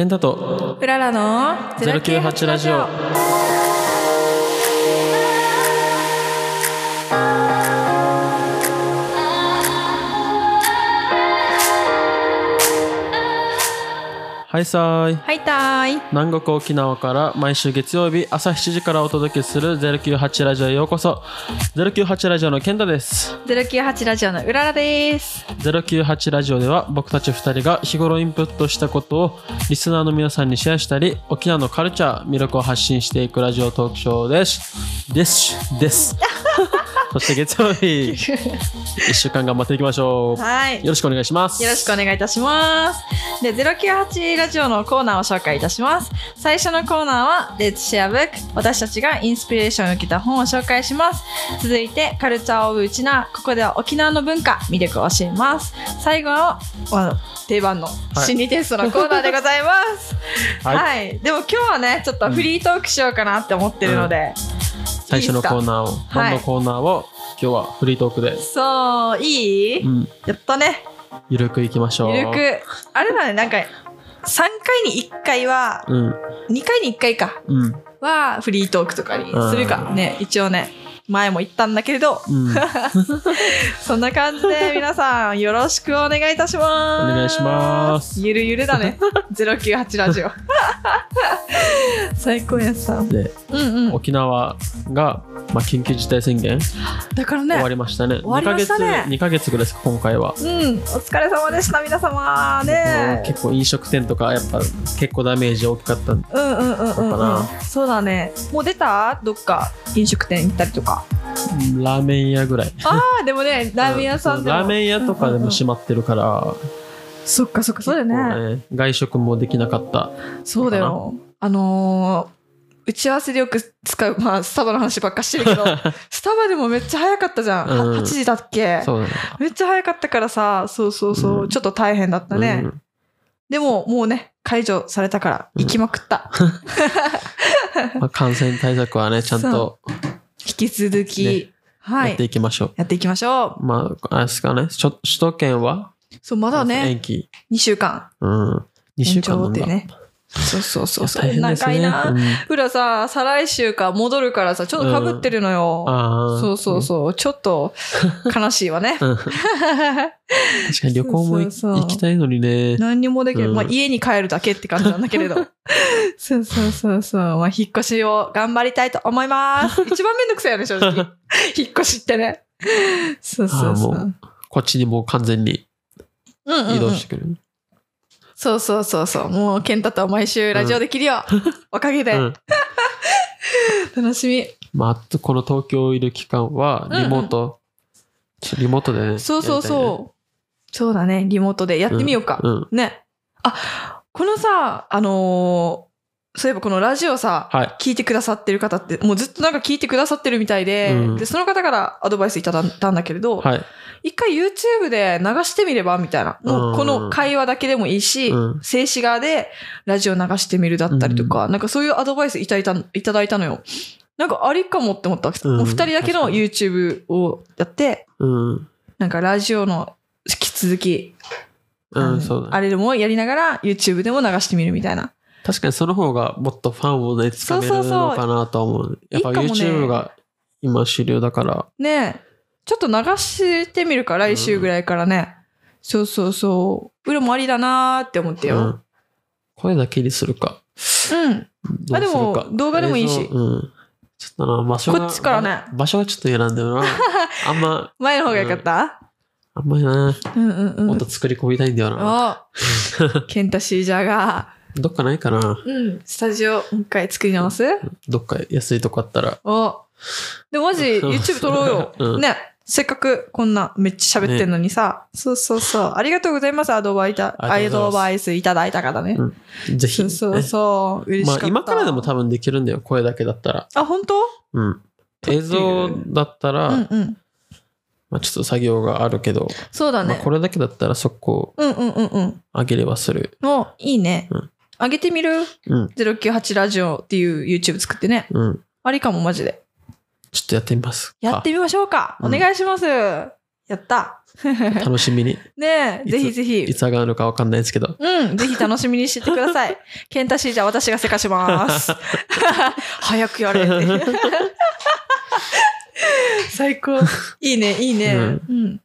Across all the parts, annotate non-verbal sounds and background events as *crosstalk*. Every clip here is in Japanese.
ケンタとうららの098ラジオ。はいさーい。はいたーい。南国沖縄から毎週月曜日朝7時からお届けする098ラジオへようこそ。098ラジオのケンタです。098ラジオのうららです。098ラジオでは僕たち2人が日頃インプットしたことをリスナーの皆さんにシェアしたり沖縄のカルチャー魅力を発信していくラジオトークショーですですですそして月曜日 *laughs* 1週間頑張っていきましょうはい。よろしくお願いしますよろしくお願いいたします。で、098ラジオのコーナーを紹介いたします。最初のコーナーは、Let's Share Book。私たちがインスピレーションを受けた本を紹介します。続いて、カルチャーオブウチナ。ここでは沖縄の文化、魅力を教えます。最後は、定番の心理テストのコーナーでございます。*laughs* はいはい。でも今日はね、ちょっとフリートークしようかなって思ってるので、最初のコーナーをはい。本のコーナーを今日はフリートークで、そう、いい、うん、やったね。ゆるくいきましょう。ゆるく。あれだね、なんか、3回に1回は、うん。2回に1回か、うん。はフリートークとかにするかね、一応ね、前も言ったんだけれど、うん *laughs* そんな感じで *laughs* 皆さんよろしくお願いいたします。お願いしますゆるゆるだね。098ラジオ。*laughs* 最高やさ。でうんうん。沖縄が、まあ、緊急事態宣言 *gasps* だからね終わ、りましたね。終わりましたね2ヶ月、2ヶ月ぐらいですか、今回は。うん、お疲れ様でした、皆様ね。結構飲食店とか、やっぱ結構ダメージ大きかったんで。うんうんうんうん。そうだね。もう出た？どっか？飲食店行ったりとか。ラーメン屋ぐらい。ああ、でもね、*laughs* ラーメン屋さんでも。ラーメン屋とかでも閉まってるから、そっかそっか、そうだよね。ね外食もできなかった。そうだよ。あのー打ち合わせでよく使う、まあ、スタバの話ばっかしてるけど、*laughs* スタバでもめっちゃ早かったじゃん。はうん8時だっけ？そうだね。めっちゃ早かったからさ、そうそうそう、うんちょっと大変だったね。うんでも、もうね、解除されたから、行きまくった。*laughs* まあ、感染対策はね、ちゃんと引き続き、ねはいやって。いきましょう。やっていきましょう。まあ、あれですかね、首都圏は？そう、まだね、延期。2週間。うん。2週延間なんだ。長ってね。そうそうそうそう。ね。長いな。うんさ、再来週か戻るからさ、ちょっと被ってるのよ。ああ。そうそうそう。ちょっと悲しいわね。うん。確かに旅行も行きたいのにね。何にもできない。うんまあ家に帰るだけって感じなんだけれど。*laughs* そうそうそうそう。まあ引っ越しを頑張りたいと思います。*laughs* 一番めんどくさいよね、正直。*laughs* 引っ越しってね。そうそうそう。こっちにもう完全にうんうんうん移動してくる。そうそうそうそう。もう、ケンタと毎週ラジオできるよ。おかげで。うん。*laughs* 楽しみ。まあ、この東京いる期間は、リモート、ちリモートでね。そうそうやそう。そうだね。リモートでやってみようか。りたいね。うん。ね。あ、このさ、あのーそういえばこのラジオさ、はい。聞いてくださってる方って、もうずっとなんか聞いてくださってるみたいで、うんで、その方からアドバイスいただいたんだけれど、はい。一回 YouTube で流してみればみたいな。もうこうんの会話だけでもいいし、うん静止画でラジオ流してみるだったりとか、なんかそういうアドバイスいただいたいただいたのよ。なんかありかもって思ったもう二人だけの YouTube をやって、うん。なんかラジオの引き続き、うん、そうだね。あれでもやりながら YouTube でも流してみるみたいな。確かにその方がもっとファンをね、つかめるのかなと思う。やっぱ YouTube が今主流だから。ねえ。ちょっと流してみるか、来週ぐらいからね。そうそうそう。裏もありだなーって思ってよ。うん。声だけにするか。うん。どうするかあでも動画でもいいしうん。ちょっとな、場所が。こっちからね場所がちょっと選んでるな。*laughs* あんま、前の方がよかった、あんまりな、うん、うんうんもっと作り込みたいんだよな。お *laughs* ケンタシージャーが、どっかないかなうん、スタジオもう一回作り直す？どっか安いとこあったら。おでもマジ YouTube 撮ろうよ。*laughs* うんね。せっかくこんなめっちゃ喋ってんのにさ。そうそうそう。ありがとうございます。アドバイタ、アありがとうございますドバイスいただいた方ね。うんぜひ。そうそうそう。嬉しかった。まあ今からでも多分できるんだよ、声だけだったら。あ、本当？うん。撮ってる？映像だったら、うんうん。まあちょっと作業があるけど、そうだね。まあこれだけだったら速攻うんうんうんうん。上げればする。お、いいね。うん上げてみる？うん。?098 ラジオっていう YouTube 作ってね。うん。ありかも、マジで。ちょっとやってみます。やってみましょうか。うんお願いします。やった。*laughs* 楽しみに。ねえ、ぜひぜひい。つ上がるのかわかんないですけど。うん、ぜひ楽しみにしててください。*laughs* ケンタシーじゃあ私がせかします。*laughs* 早くやれって。最高。いいね、いいね。ううんん。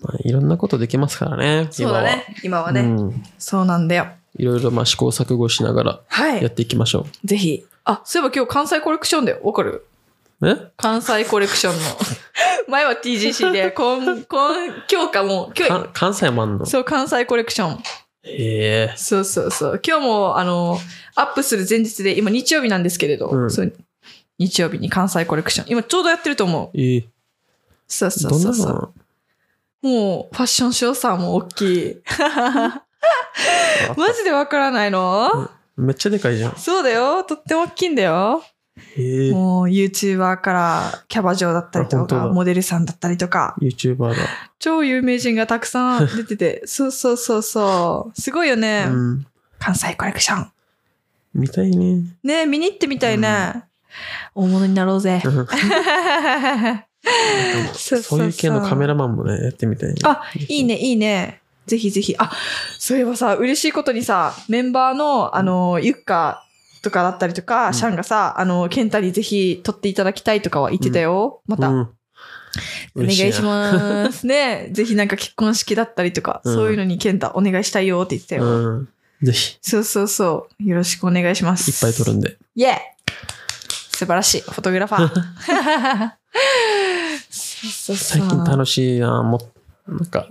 まあ、いろんなことできますからね。そうだね、今は今は。ね。うん。そうなんだよ。いろいろまあ試行錯誤しながらはい。やっていきましょぜひ。あ、そういえば今日関西コレクションだよ。わかる？う。え？関西コレクションの。*laughs* 前は TGC で、今、今、今日かも、今日、か関西もあんの？そう、関西コレクション。へえ。そうそうそう。今日も、あの、アップする前日で、今日曜日なんですけれど、うんそう日曜日に関西コレクション。今ちょうどやってると思う。ええ。そうそうそうそう。もう、ファッションショーさんも大きい。*laughs* *laughs* マジでわからないの、めっちゃでかいじゃん。そうだよ。とっても大きいんだよ。もう、YouTuber からキャバ嬢だったりとか、モデルさんだったりとか、YouTuber だ。超有名人がたくさん出てて、そうそうそうそう。すごいよね。うん。関西コレクション。見たいね。ね見に行ってみたいね。大物になろうぜ。そういう系のカメラマンもね、やってみたいね。あ、いいね、いいね。ぜひぜひ。あ、そういえばさ、嬉しいことにさ、メンバーの、あの、ゆっかとかだったりとか、うんシャンがさ、あの、ケンタにぜひ撮っていただきたいとかは言ってたよ。また。うん。お願いしす。ます。ねぜひなんか結婚式だったりとか、うんそういうのにケンタお願いしたいよって言ってたよ。うん。ぜひ、そうそうそう。よろしくお願いします。いっぱい撮るんで。イェー素晴らしい。フォトグラファー。*laughs* そうそうそう最近楽しいな。もっなんか、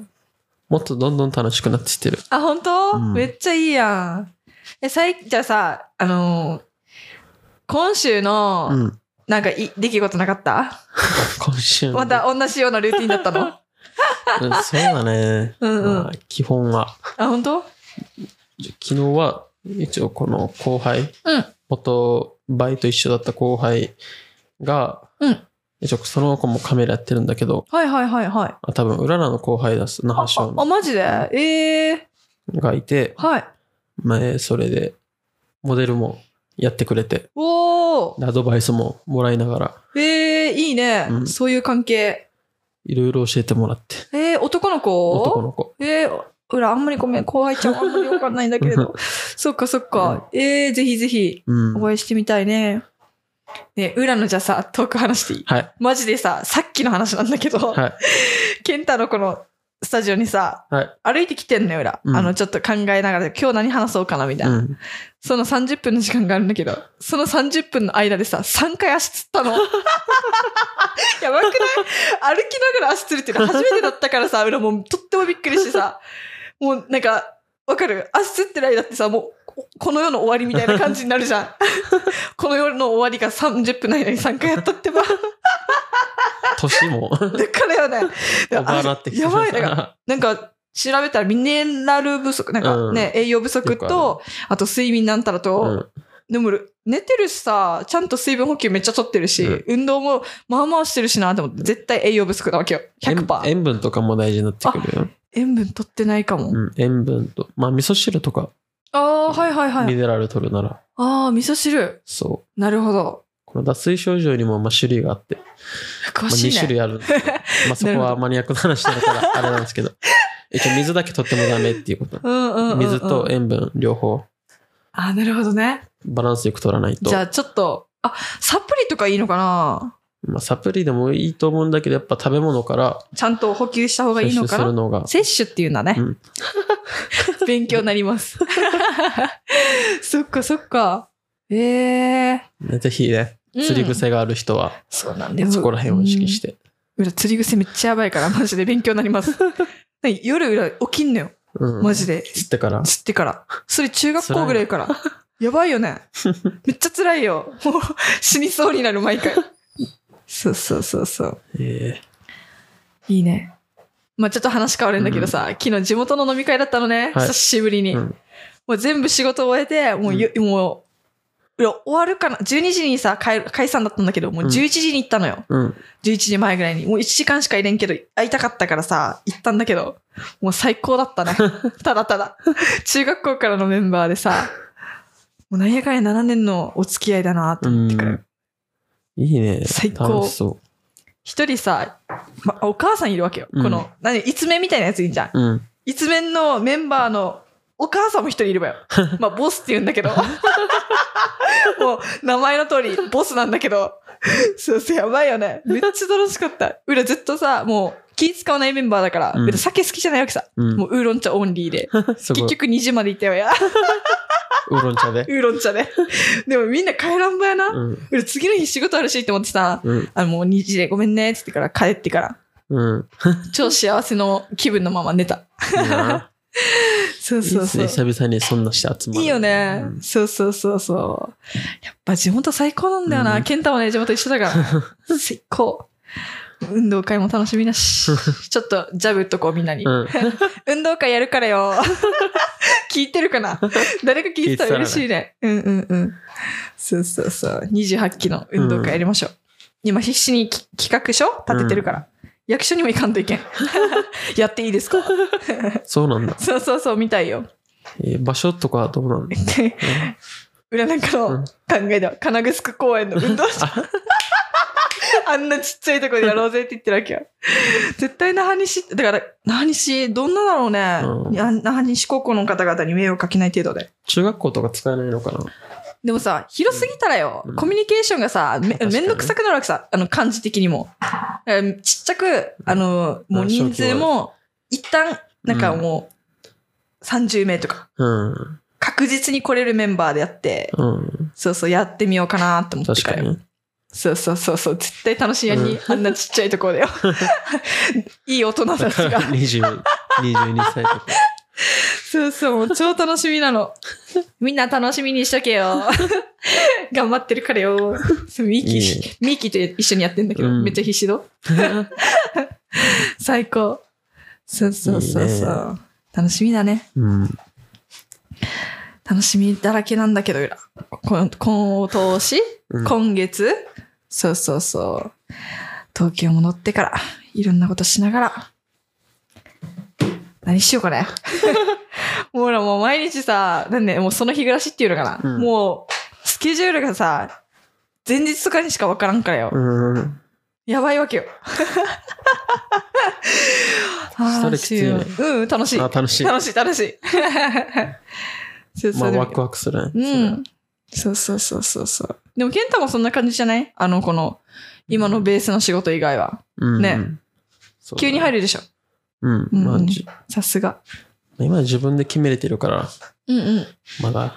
もっとどんどん楽しくなってきてる。あ、本当、うんめっちゃいいやん。え、さい、じゃあさ、あのー今週の、うん。なんかい、出来事なかった？*laughs* 今週のまた同じようなルーティンだったの？あ、*laughs* うんそうだね。うんうんまあ基本は。本当？昨日は、一応この後輩、うん元バイト一緒だった後輩が、うん一応その子もカメラやってるんだけど、はいはいはいはい。あ多分、うららの後輩だす、那覇省あ、マジで？ええがいて、はい。前、それで、モデルもやってくれて、おーでアドバイスももらいながら、ええいいね、うんそういう関係。いろいろ教えてもらって、えー、男の子？男の子。えー、うら、あんまりごめん、後輩ちゃんあんまりわかんないんだけれど。*laughs* そっかそっか。えー、ぜひぜひ、うん。お会いしてみたいね。ね裏のじゃあさ、トーク話していい？はい。マジでさ、さっきの話なんだけど、はい。ケンタのこのスタジオにさ、はい。歩いてきてんのよ、裏。うんあの、ちょっと考えながら、今日何話そうかな、みたいうな。ん。その30分の時間があるんだけど、その30分の間でさ、3回足つったの。*laughs* やばくない？歩きながら足つるっていうの初めてだったからさ、裏もうとってもびっくりしてさ、もうなんか、わかる？足つってる間ってさ、もう、ここの世の終わりみたいな感じになるじゃん。*laughs* この世の終わりが30分の間に3回やったってば。年も、だからよね。やばい、なんか、*laughs* なんか、調べたらミネラル不足、なんかね、栄養不足と、あと睡眠なんたらと、うん。でも、寝てるしさ、ちゃんと水分補給めっちゃ取ってるし、うん運動もまあまあしてるしなって思って、絶対栄養不足なわけよ。100%。塩塩分とかも大事になってくるよ。塩分取ってないかも。うん。塩分と、まあ味噌汁とか、ああ、はいはいはい。ミネラル取るなら、ああ、味噌汁。そう。なるほど。この脱水症状にもまあ種類があって、まあ、2詳しいね。種類あるんですけど *laughs* まあそこはマニアックな話だからあれなんですけど、*laughs* 一応水だけ取ってもダメっていうこと。うんうんうんうん、水と塩分両方ああ、なるほどね。バランスよく取らないとじゃ、あちょっと、あ、サプリとかいいのかな？まあ、サプリでもいいと思うんだけど、やっぱ食べ物からちゃんと補給した方がいい摂取のかな？するのが、摂取っていうんだね。うん *laughs* 勉強になります。*laughs* そっかそっか。ええねぜひね、うん釣り癖がある人は、そうなんだよ。そこら辺を意識して。うん。裏釣り癖めっちゃやばいから、マジで勉強になります。*laughs* 何？夜裏起きんのよ。うんマジで。釣ってから。釣ってから。それ中学校ぐらいから。やばいよね。めっちゃ辛いよ。もう死にそうになる毎回。そうそうそうそう。えいいね。まあちょっと話変わるんだけどさ、昨日地元の飲み会だったのね。はい久しぶりに。うんもう全部仕事終えて、もうゆ、もう、いや終わるかな ?12 時にさ、解解散だったんだけど、もううん11時に行ったのよ。ーうん。11時前ぐらいに。もう1時間しかいれんけど、会いたかったからさ、行ったんだけど、もう最高だったね。*laughs* ただただ。中学校からのメンバーでさ、もうなんやかんや7年のお付き合いだなと思ってくる。いいね。最高そ一人さ、ま、お母さんいるわけよ。うんこの、何、一面みたいなやついいんじゃん。うん。一面のメンバーのお母さんも一人いるわよ。*laughs* まあ、ボスって言うんだけど。*laughs* もう、名前の通り、ボスなんだけど。そうそう、やばいよね。めっちゃ楽しかった。裏ずっとさ、もう、気使わないメンバーだから、うん裏酒好きじゃないわけさ。うん。もう、ウーロン茶オンリーで。*laughs* すごい。結局2時まで行ったよや。ウーロン茶で。ウーロン茶で。*laughs* でもみんな帰らんばやな。うん。俺次の日仕事あるしって思ってさ、うん。あのもう2時でごめんねって言ってから帰ってから、うん。*laughs* 超幸せの気分のまま寝た。*laughs* そういいそうそう。っすね。久々にそんなして集まる。いいよね、うんそうそうそうそう。やっぱ地元最高なんだよな。うんケンタもね、地元一緒だから。最高。運動会も楽しみだし。ちょっとジャブっとこうみんなに。うん。*laughs* 運動会やるからよ。*laughs* 聞いてるかな？誰か聞いてたら嬉しいね。うんうんうん。そうそうそう。28期の運動会やりましょう。今必死にき企画書？立ててるから。役所にも行かんといけん。*laughs* やっていいですか？そうなんだ。そうそうそう、みたいよ。えー場所とかはどうなの裏なんかの考えでは、金具城公園の運動場。*laughs* あんなちっちゃいところでやろうぜって言ってるわけよ。絶対那覇西、だから、那覇西、どんなだろうね。うん那覇西高校の方々に迷惑かけない程度で。中学校とか使えないのかな？でもさ、広すぎたらよ、うんコミュニケーションがさ、めめんどくさくなるわけさ、あの、漢字的にも。ちっちゃく、あの、もう人数も、一旦、なんかもう、30名とか、うん。確実に来れるメンバーでやって、うん。そうそう、やってみようかなって思ってかよ。確からに。そうそうそうそう、絶対楽しいやに、あんなちっちゃいところでよ。*laughs* いい大人たちが。20 22歳とか。そうそう、もう超楽しみなの。みんな楽しみにしとけよ。*laughs* 頑張ってるからよ。ミーキー、いいねミーキーと一緒にやってんだけど、うんめっちゃ必死だ。*laughs* 最高。そうそうそうそう。いいね楽しみだね。うん。楽しみだらけなんだけど、裏こ今年、うん今月、そうそうそう。東京戻ってから、いろんなことしながら、何しようかね。*laughs* もうほら、もう毎日さ、なんで、もうその日暮らしっていうのかな。うんもう、スケジュールがさ、前日とかにしかわからんからよ。うん。やばいわけよ。*laughs* あそれきついうん、楽しい。あ、楽しい。楽しい、楽しい。まあ、ワクワクするね。うん。そうそうそうそうそう。でも、ケンタもそんな感じじゃない？あの、この、今のベースの仕事以外は。うん。ねそうだ急に入るでしょ？うん。うんまあ、じさすが。今自分で決めれてるから、うんうん。まだ、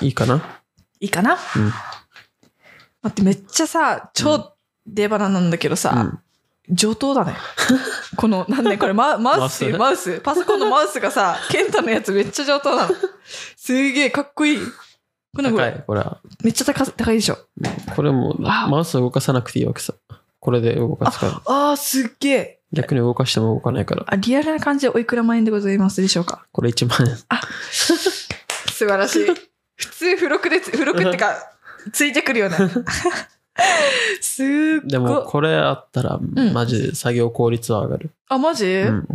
いいかな？いいかな？うん。待って、めっちゃさ、超出花なんだけどさ、うん。上等だね。*laughs* この、なんだこれ、ママウス？っていうママウス？パソコンのマウスがさ、ケンタのやつめっちゃ上等なの。*laughs* すげえ、かっこいい。これ高い。これは。めっちゃ高高いでしょ？これも、マウス動かさなくていいわけさ。これで動かすから。ああ、すっげえ。逆に動かしても動かないから。あ、リアルな感じでおいくら万円でございますでしょうか？これ1万円。*laughs* 素晴らしい。普通付録でつ、付録ってか、ついてくるよね。*laughs* すっごい。でも、これあったら、んマジで作業効率は上がる。あ、マジ、うん。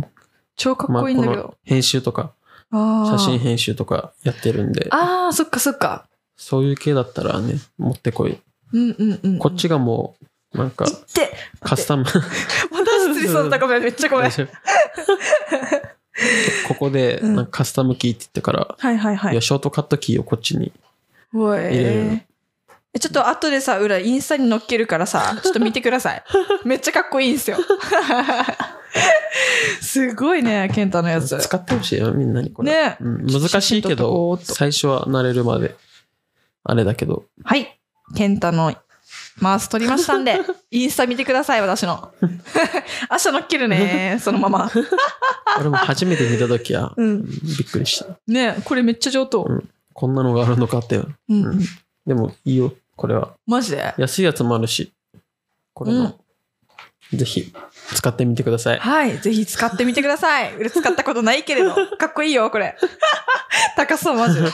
超かっまあ、ここいいんだけど。の編集とか、写真編集とかやってるんで、ああ、そっかそっか。そういう系だったらね、持ってこい。うんうんうん。こっちがもう、なんかい、って、カスタム。また失礼そうだったごめん、めっちゃごめん。*laughs* ここで、うんなんかカスタムキーって言ってから、はいはいはいいや、。ショートカットキーをこっちに。入れるえちょっと後でさ、裏インスタに載っけるからさ、*laughs* ちょっと見てください。めっちゃかっこいいんですよ。*laughs* すごいね、ケンタのやつ。使ってほしいよ、みんなにこれ。ねうん、難しいけど、最初は慣れるまで、あれだけど、はい。ケンタのマウス取りましたんで、*laughs* インスタ見てください、私の。明日載っけるね、*laughs* そのまま。俺も初めて見たときは、うんびっくりした。ねこれめっちゃ上等。うんこんなのがあるのかって。うんうん。でも、いいよ、これは。マジで？安いやつもあるし、これの、ぜひ、使ってみてください。はい。ぜひ使ってみてください。俺使ったことないけれど、*laughs* かっこいいよ、これ。高そう、マジで。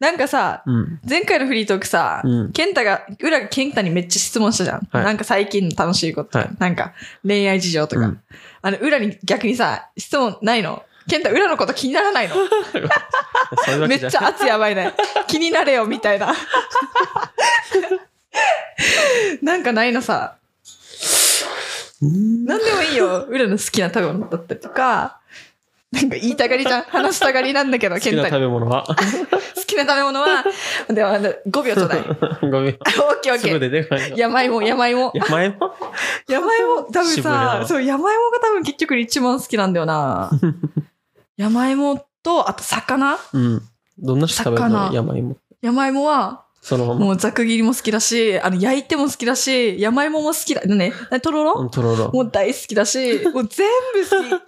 なんかさ、うん。前回のフリートークさ、うんケンタが、裏がケンタにめっちゃ質問したじゃん。はいなんか最近の楽しいことはいなんか恋愛事情とか。うんあの、裏に逆にさ、質問ないの？ケンタ、裏のこと気にならないの？*laughs* めっちゃ圧やばいね。気になれよ、みたいな。*laughs* なんかないのさ？うん何でもいいよ。うらの好きな食べ物だったりとか、なんか言いたがりじゃん。話したがりなんだけど、好きな食べ物は？*laughs* 好きな食べ物は、では、5秒ちょうだい。*laughs* オッごめん。すぐケーオッケー。山芋、山芋。山芋？山芋、多分さな、そう、山芋が多分結局一番好きなんだよな。山芋と、あと魚？うん。どんな人食べるの？魚山芋。山芋は、そのまま。もうざく切りも好きだし、あの、焼いても好きだし、山芋も好きだ。ね、とろろ？うんとろろ。もう大好きだし、もう全部好き。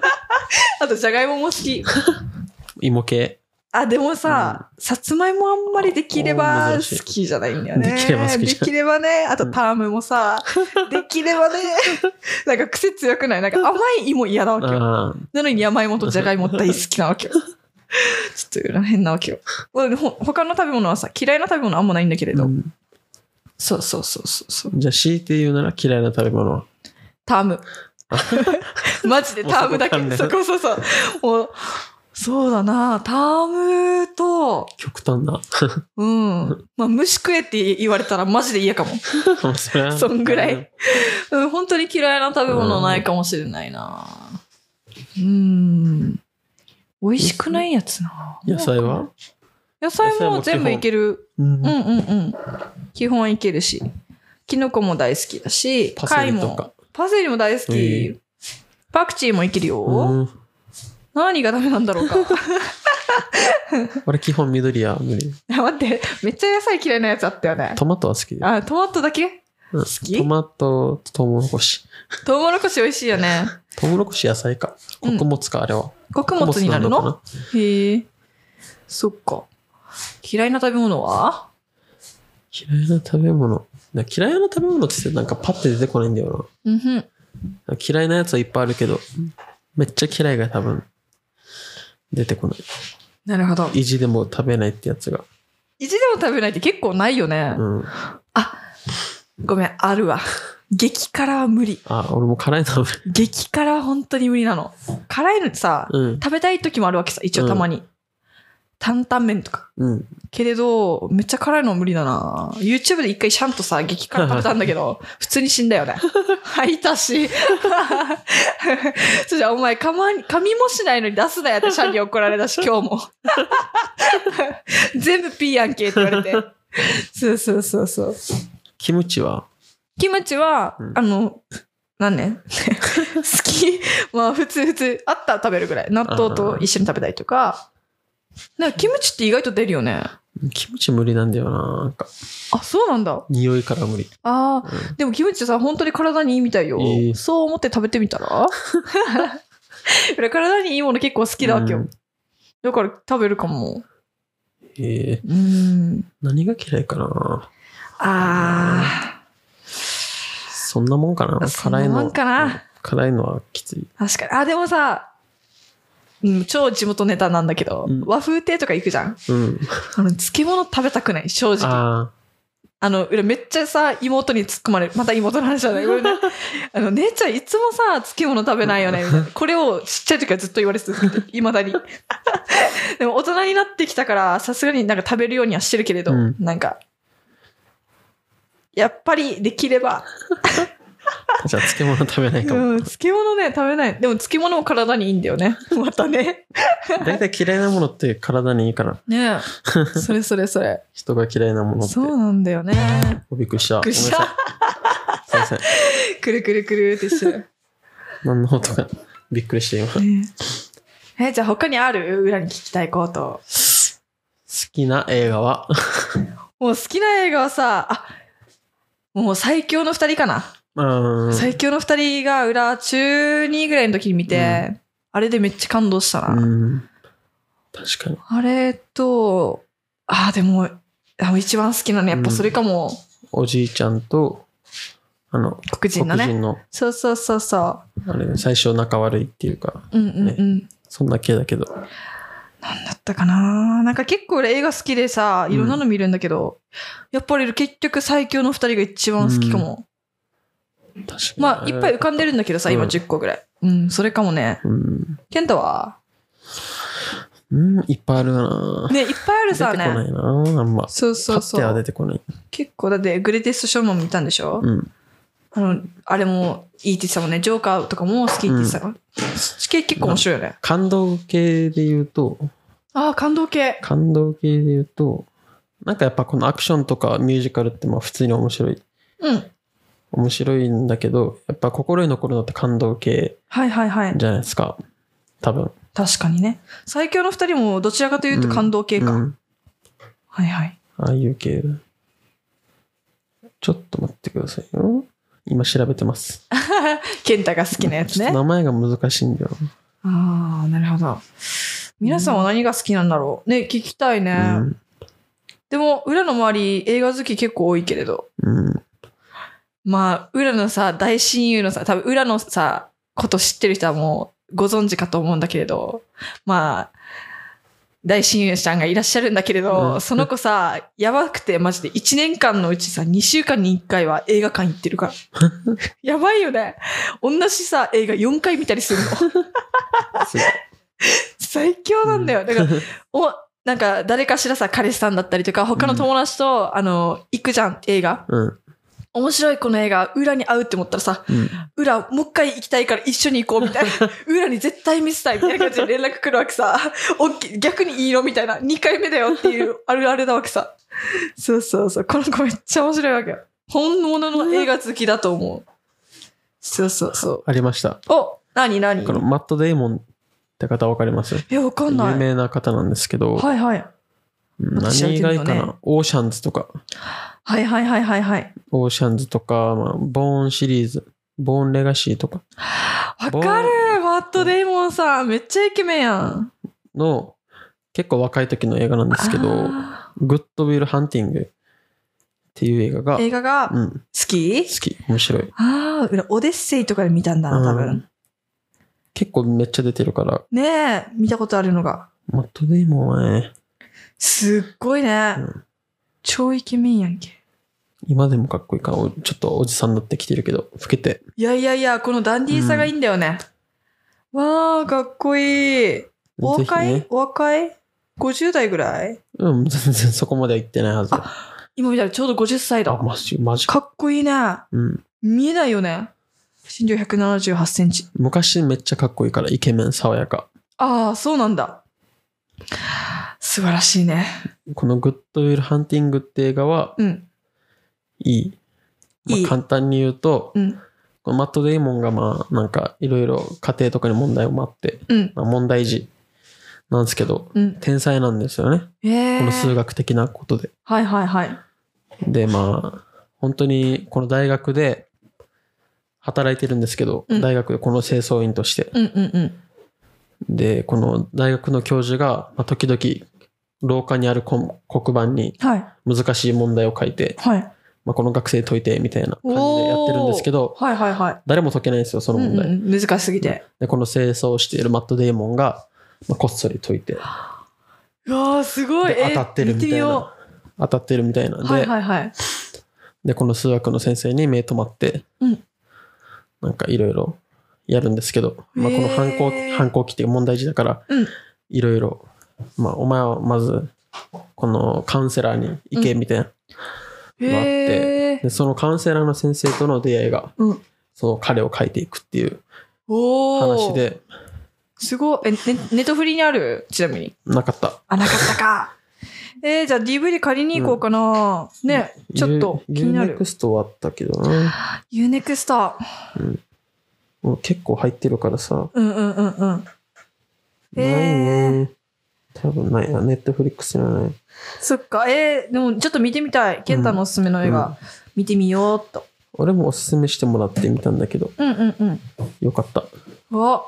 *laughs* あと、じゃがいもも好き。芋系。あ、でもさ、さつまいもあんまりできれば好きじゃないんだよね。できれば好きできればね。あと、タームもさ、*laughs* できればね。なんか癖強くない？なんか甘い芋嫌なわけよ。なのに山芋とじゃがいも大好きなわけよ。ちょっと変なわけよ。ほ他の食べ物はさ、嫌いな食べ物あんまないんだけれど。うんそうそうそうそう。じゃあ強いて言うなら嫌いな食べ物は？ターム。*laughs* マジでタームだけ。そそこそうそう。もう、そうだな、タームと、極端な。うん。まあ、虫食えって言われたらマジで嫌かも。*laughs* そんぐらい。うん、本当に嫌いな食べ物ないかもしれないな。うん。美味しくないやつな。野菜は？野菜も全部いける。うんうんうんうん。基本いけるし。キノコも大好きだし、パセ貝もリとか。パセリも大好き。パクチーもいけるよ。うん何がダメなんだろうか。俺基本緑や無理。*laughs* 待って、めっちゃ野菜嫌いなやつあったよね。トマトは好きで。あ、トマトだけ？うんき？トマトとトウモロコシ。トウモロコシ美味しいよね。*laughs* トウモロコシ野菜か。うん穀物か、あれは。穀物になるの？へえ。そっか。嫌いな食べ物は？嫌いな食べ物。な嫌いな食べ物ってなんかパッて出てこないんだようんふん。な。嫌いなやつはいっぱいあるけど、めっちゃ嫌いが多分出てこない。なるほど。意地でも食べないってやつが。意地でも食べないって結構ないよね。うん。ごめん、あるわ。激辛は無理。あ、俺も辛いの無理。激辛は本当に無理なの。辛いのさ、うん。食べたい時もあるわけさ、一応たまに。担々麺とか。うん。けれど、めっちゃ辛いの無理だな YouTube で一回シャンとさ、激辛食べたんだけど、*laughs* 普通に死んだよね。吐いたし。*laughs* そじゃあお前、かま、噛みもしないのに出すなやってシャンに怒られたし、今日も。*laughs* 全部ピーやんけって言われて。そうそうそうそう。キムチは？キムチは、うんあの、何年 *laughs* 好きまあ普通普通、あったら食べるぐらい。納豆と一緒に食べたりとか。なんかキムチって意外と出るよね。キムチ無理なんだよな。なんか、あ、そうなんだ。匂いから無理。ああ、うんでもキムチさ、本当に体にいいみたいよ。ええそう思って食べてみたら？俺体にいいもの結構好きだわけよ。うんだから食べるかも。ええうん。何が嫌いかな？あそんなもんかな？辛いの。辛いのはきつい。確かに。あ、でもさ、うん、超地元ネタなんだけど、うん和風亭とか行くじゃん？うん。あの、漬物食べたくない、正直。ああの、俺めっちゃさ、妹に突っ込まれる。また妹の話じゃない？ごめんね。*laughs* あの、姉ちゃんいつもさ、漬物食べないよね、みたいな。これをちっちゃい時からずっと言われてて、未だに。*laughs* でも大人になってきたから、さすがになんか食べるようにはしてるけれど、うんなんか、やっぱりできれば、あ。じゃあ漬物食べないかも。うん、漬物ね、食べない。でも漬物も体にいいんだよね。*laughs* またね。大体嫌いなものって体にいいから。ねえ。*laughs* それそれそれ。人が嫌いなものって。そうなんだよね。おびっくりした。びっくりしたごめんなさい。すいません。くるくるくるってしてる。何の音かびっくりして今。好ねえ、じゃあ他にある？裏に聞きたいこと。きな映画は？*laughs* もう好きな映画はさ、あ、もう最強の二人かな。うん。最強の二人が裏中2ぐらいの時に見て、あれでめっちゃ感動したな。うん。確かに。あれと、あ、でも、あ一番好きなのやっぱそれかも、おじいちゃんと、あの、黒人のね。黒人の、そうそうそうそあれ、最初仲悪いっていうか、う。うんうんうん。そんな系だけど。なんだったかな？なんか結構俺映画好きでさ、いろんなの見るんだけど、やっぱり結局最強の二人が一番好きかも。確かに。まあ、いっぱい浮かんでるんだけどさ、今うん10個ぐらい。うん、それかもね。うん。ケンタは？うん、いっぱいあるなね、いっぱいあるさ出てこなね。いなあんま。そうそうそパッてはう。出てこない。結構、だってグレテストショーマン見たんでしょ、うん。あの、あれもいいって言ってたもんね。ジョーカーとかも好きって言ってたから。そっち系結構面白いよね。感動系で言うと、ああ、感動系。感動系で言うと、なんかやっぱこのアクションとかミュージカルってまあ普通に面白い。うん。面白いんだけど、やっぱ心に残るのって感動系はいはいはい。じゃないですか。多分。確かにね。最強の二人もどちらかというと感動系か。うんはいはい。ああいう系。ちょっと待ってくださいよ。今調べてます。ケンタが好きなやつね。名前が難しいんだよ。ああ、なるほど。皆さんは何が好きなんだろう？ね、聞きたいね。うん。でも、裏の周り映画好き結構多いけれど。うん。まあ、裏のさ、大親友のさ、多分裏のさ、こと知ってる人はもうご存知かと思うんだけれど、まあ、大親友ちゃんがいらっしゃるんだけれど、うんその子さ、やばくてマジで1年間のうちさ、2週間に1回は映画館行ってるから。*laughs* やばいよね。同じさ、映画4回見たりするの。*laughs* 最強なんだよ。だから、お、なんか誰かしらさ、彼氏さんだったりとか、他の友達と、あの、行くじゃん、映画。うん。面白いこの映画、裏に合うって思ったらさ、うん。裏、もう一回行きたいから一緒に行こうみたいな。*laughs* 裏に絶対見せたいみたいな感じで連絡来るわけさ。おっき逆にいいのみたいな。2回目だよっていうあるあるだわけさ。そうそうそう。この子めっちゃ面白いわけよ。本物の映画好きだと思う。そうそうそう。ありました。お何何？このマット・デイモンって方わかります？え、わかんない。有名な方なんですけど、はいはい。何がいいかな？オーシャンズとか、はいはいはいはいはい。オーシャンズとか、まあ、ボーンシリーズ、ボーンレガシーとかわかるマット・デイモンさん。めっちゃイケメンやん。の結構若い時の映画なんですけど、あグッドウィル・ハンティングっていう映画が、ー映画が好うん、好き、き、面白い。ああ、裏オデッセイとかで見たんだな、多分。うん結構めっちゃ出てるから、ねえ、見たことあるのが。マット・デイモンはね、すっごいね。うん超イケメンやんけ。今でもかっこいいから、おちょっとおじさんになってきてるけど、老けて。いやいやいや、このダンディーさがいいんだよね。わあ、かっこいい。お若い、ね。お若い ?50 代ぐらい？うん、全然そこまでは行ってないはず。あ、今見たらちょうど50歳だ。マジ、マジか。かっこいいね。うん。見えないよね。身長178センチ。昔めっちゃかっこいいから、イケメン、爽やか。ああ、そうなんだ。素晴らしいね。このグッドウィル・ハンティングって映画は、うん。いい。まあ簡単に言うと、うん。このマット・デイモンがまあ、なんか、いろいろ家庭とかに問題もあって、うん。まあ、問題児なんですけど、うん。天才なんですよね。ええこの数学的なことで。はいはいはい。で、まあ、本当にこの大学で働いてるんですけど、うん大学でこの清掃員として。うんうんうん。で、この大学の教授が、まあ、時々廊下にあるこ黒板にはい。難しい問題を書いて、はい。まあ、この学生解いてみたいな感じでやってるんですけど、はいはいはい。誰も解けないんですよ、その問題。うんうんうん難しすぎて。で、この清掃をしているマット・デイモンが、まあ、こっそり解いて、うわーすごい。で当たってるみたいな。当たってるみたいな。う。で、はいはいはい。で、この数学の先生に目止まって、うんなんかいろいろやるんですけど、まあ、この反抗反抗期っていう問題児だから、うんいろいろ、まあ、お前はまず、このカウンセラーに行けみたいな。へえ。で、そのカウンセラーの先生との出会いが、うん。その彼を書いていくっていう話。で、すごい。え、ネネットフリにある？ちなみに。なかった。あ、なかったか。*laughs* えー、じゃあ DVD 借りに行こうかな。ね、ちょっと気になる U-NEXTはあったけどな。 U-NEXT。もう結構入ってるからさ。うんうんうんうん。へないーね。多分ないな。 Netflixじゃない。そっか。えー、でもちょっと見てみたい。ケンタのおすすめの映画。うん見てみようっと。俺もおすすめしてもらってみたんだけど、うんうんうん。よかった。お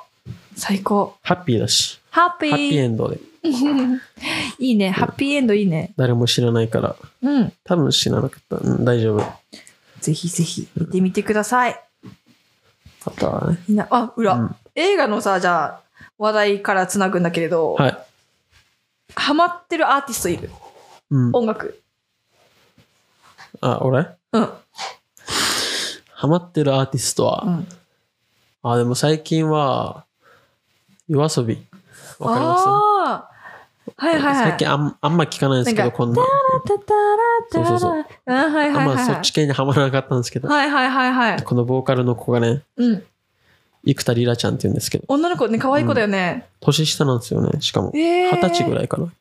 最高。ハッピーだし。ハッピー。ハッピーエンドで。*laughs* いいね。ハッピーエンドいいね。誰も知らないから。うん。多分知らなかった。うん、大丈夫。ぜひぜひ見てみてください。あとはね。みんな、あ、裏。うん映画のさ、じゃあ、話題からつなぐんだけれど、はい。ハマってるアーティストいるうん。音楽。あ、俺？うん。ハマってるアーティストは、うん。あ、でも最近は、夜遊び。わかります？ああはいはいはい。最近あんあんま聞かないんですけど、なんかこんな。タタラタラそうそうあはいあん。まそっち系にはまらなかったんですけど、はいはいはいはい。このボーカルの子がね、うん。生田リラちゃんって言うんですけど、女の子ね、可愛い子だよね。年下なんですよね、しかも。えー二十歳ぐらいかな。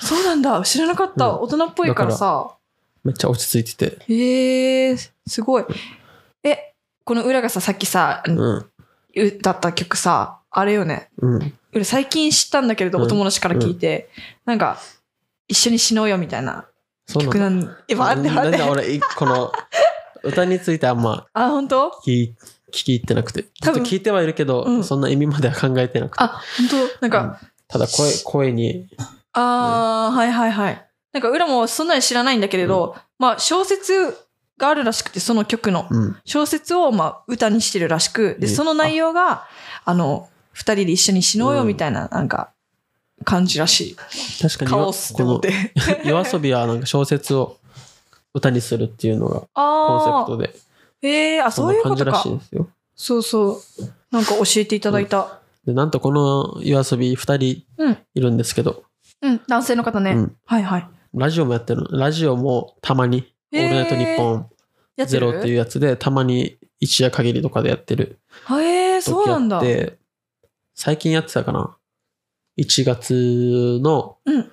そうなんだ。知らなかった。うん大人っぽいからさ。めっちゃ落ち着いてて。えー、すごい。え、この裏がさ、さっきさ、うん。歌った曲さ、あれよね。うん。俺最近知ったんだけれど、うんお友達から聞いて、なんか、一緒に死のうよみたいなそう曲なんだ。なんえ、待って待って。なんで俺、いこの、歌についてあんまあ、本当？聞き聞き入ってなくて。多分聞いてはいるけど、うんそんな意味までは考えてなくて。あ、本当？なんか、ただ声、声に、あー、はいはいはい。なんか裏もそんなに知らないんだけれど、まあ小説があるらしくて、その曲の。うん。小説をまあ歌にしてるらしく、で、うんその内容が、あの、二人で一緒に死のうよみたいな、なんか、感じらしい。確かに、カオスって思って。夜遊びはなんか小説を歌にするっていうのがコンセプあトで、あ、ええあ、そういうことかな感じらしい。んですよ。そうそう。なんか教えていただいた。で、なんとこの夜遊び二人うん。いるんですけど、うん、男性の方ね。うんはいはい。ラジオもやってる。ラジオもたまに、オへーールナイトニッポンゼロっていうやつで、たまに一夜限りとかでやってるへえそうなんだ。最近やってたかな ?1 月の、うん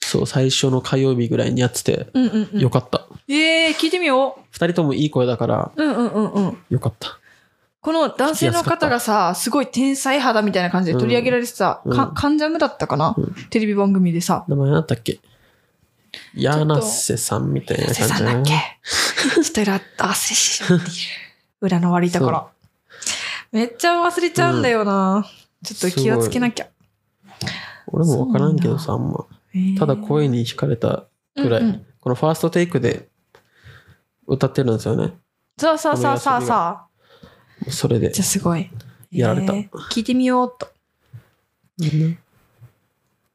そう、最初の火曜日ぐらいにやってて、うんうんうん。よかった。ええ聞いてみよ二人ともいい声だから、う。うんうんうんうん。よかった。この男性の方がさ、すごい天才肌みたいな感じで取り上げられてた、うんかカンジャムだったかな、うんテレビ番組でさ。名前なんだっけ？ヤーナッセさんみたいな感じ先生さんだっけ？ちょっと裏忘れしてしまっている。裏の悪いところ。めっちゃ忘れちゃうんだよな。ちょっと気をつけなきゃ。俺もわからんけどさ、あんま。ただ声に惹かれたぐらい。うんうんこのファーストテイクで歌ってるんですよね。そうそうそうそうそう。それでじゃ。あすごい。やられたえー聞いてみようと。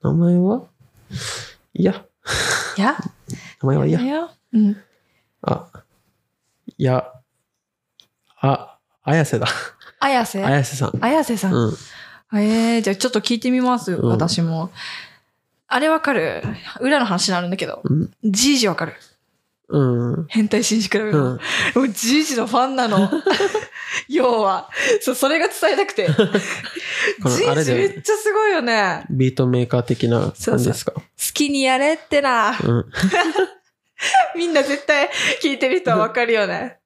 名前は？いや、いや、名前はいや。や。うん。あ、いや、あ、綾瀬だ。綾瀬？綾瀬さん。綾瀬さん。うん。えー、じゃあちょっと聞いてみます、うん私も。あれわかる？裏の話になるんだけど。うん。ジージわかるうん。変態紳士クラブの。うん。もうジージのファンなの。*laughs* 要は。そう、それが伝えたくて。ジこのあれージめでっちゃすごいよね。ビートメーカー的な感じですか？好きにやれってな。うん。*laughs* みんな絶対聞いてる人はわかるよね。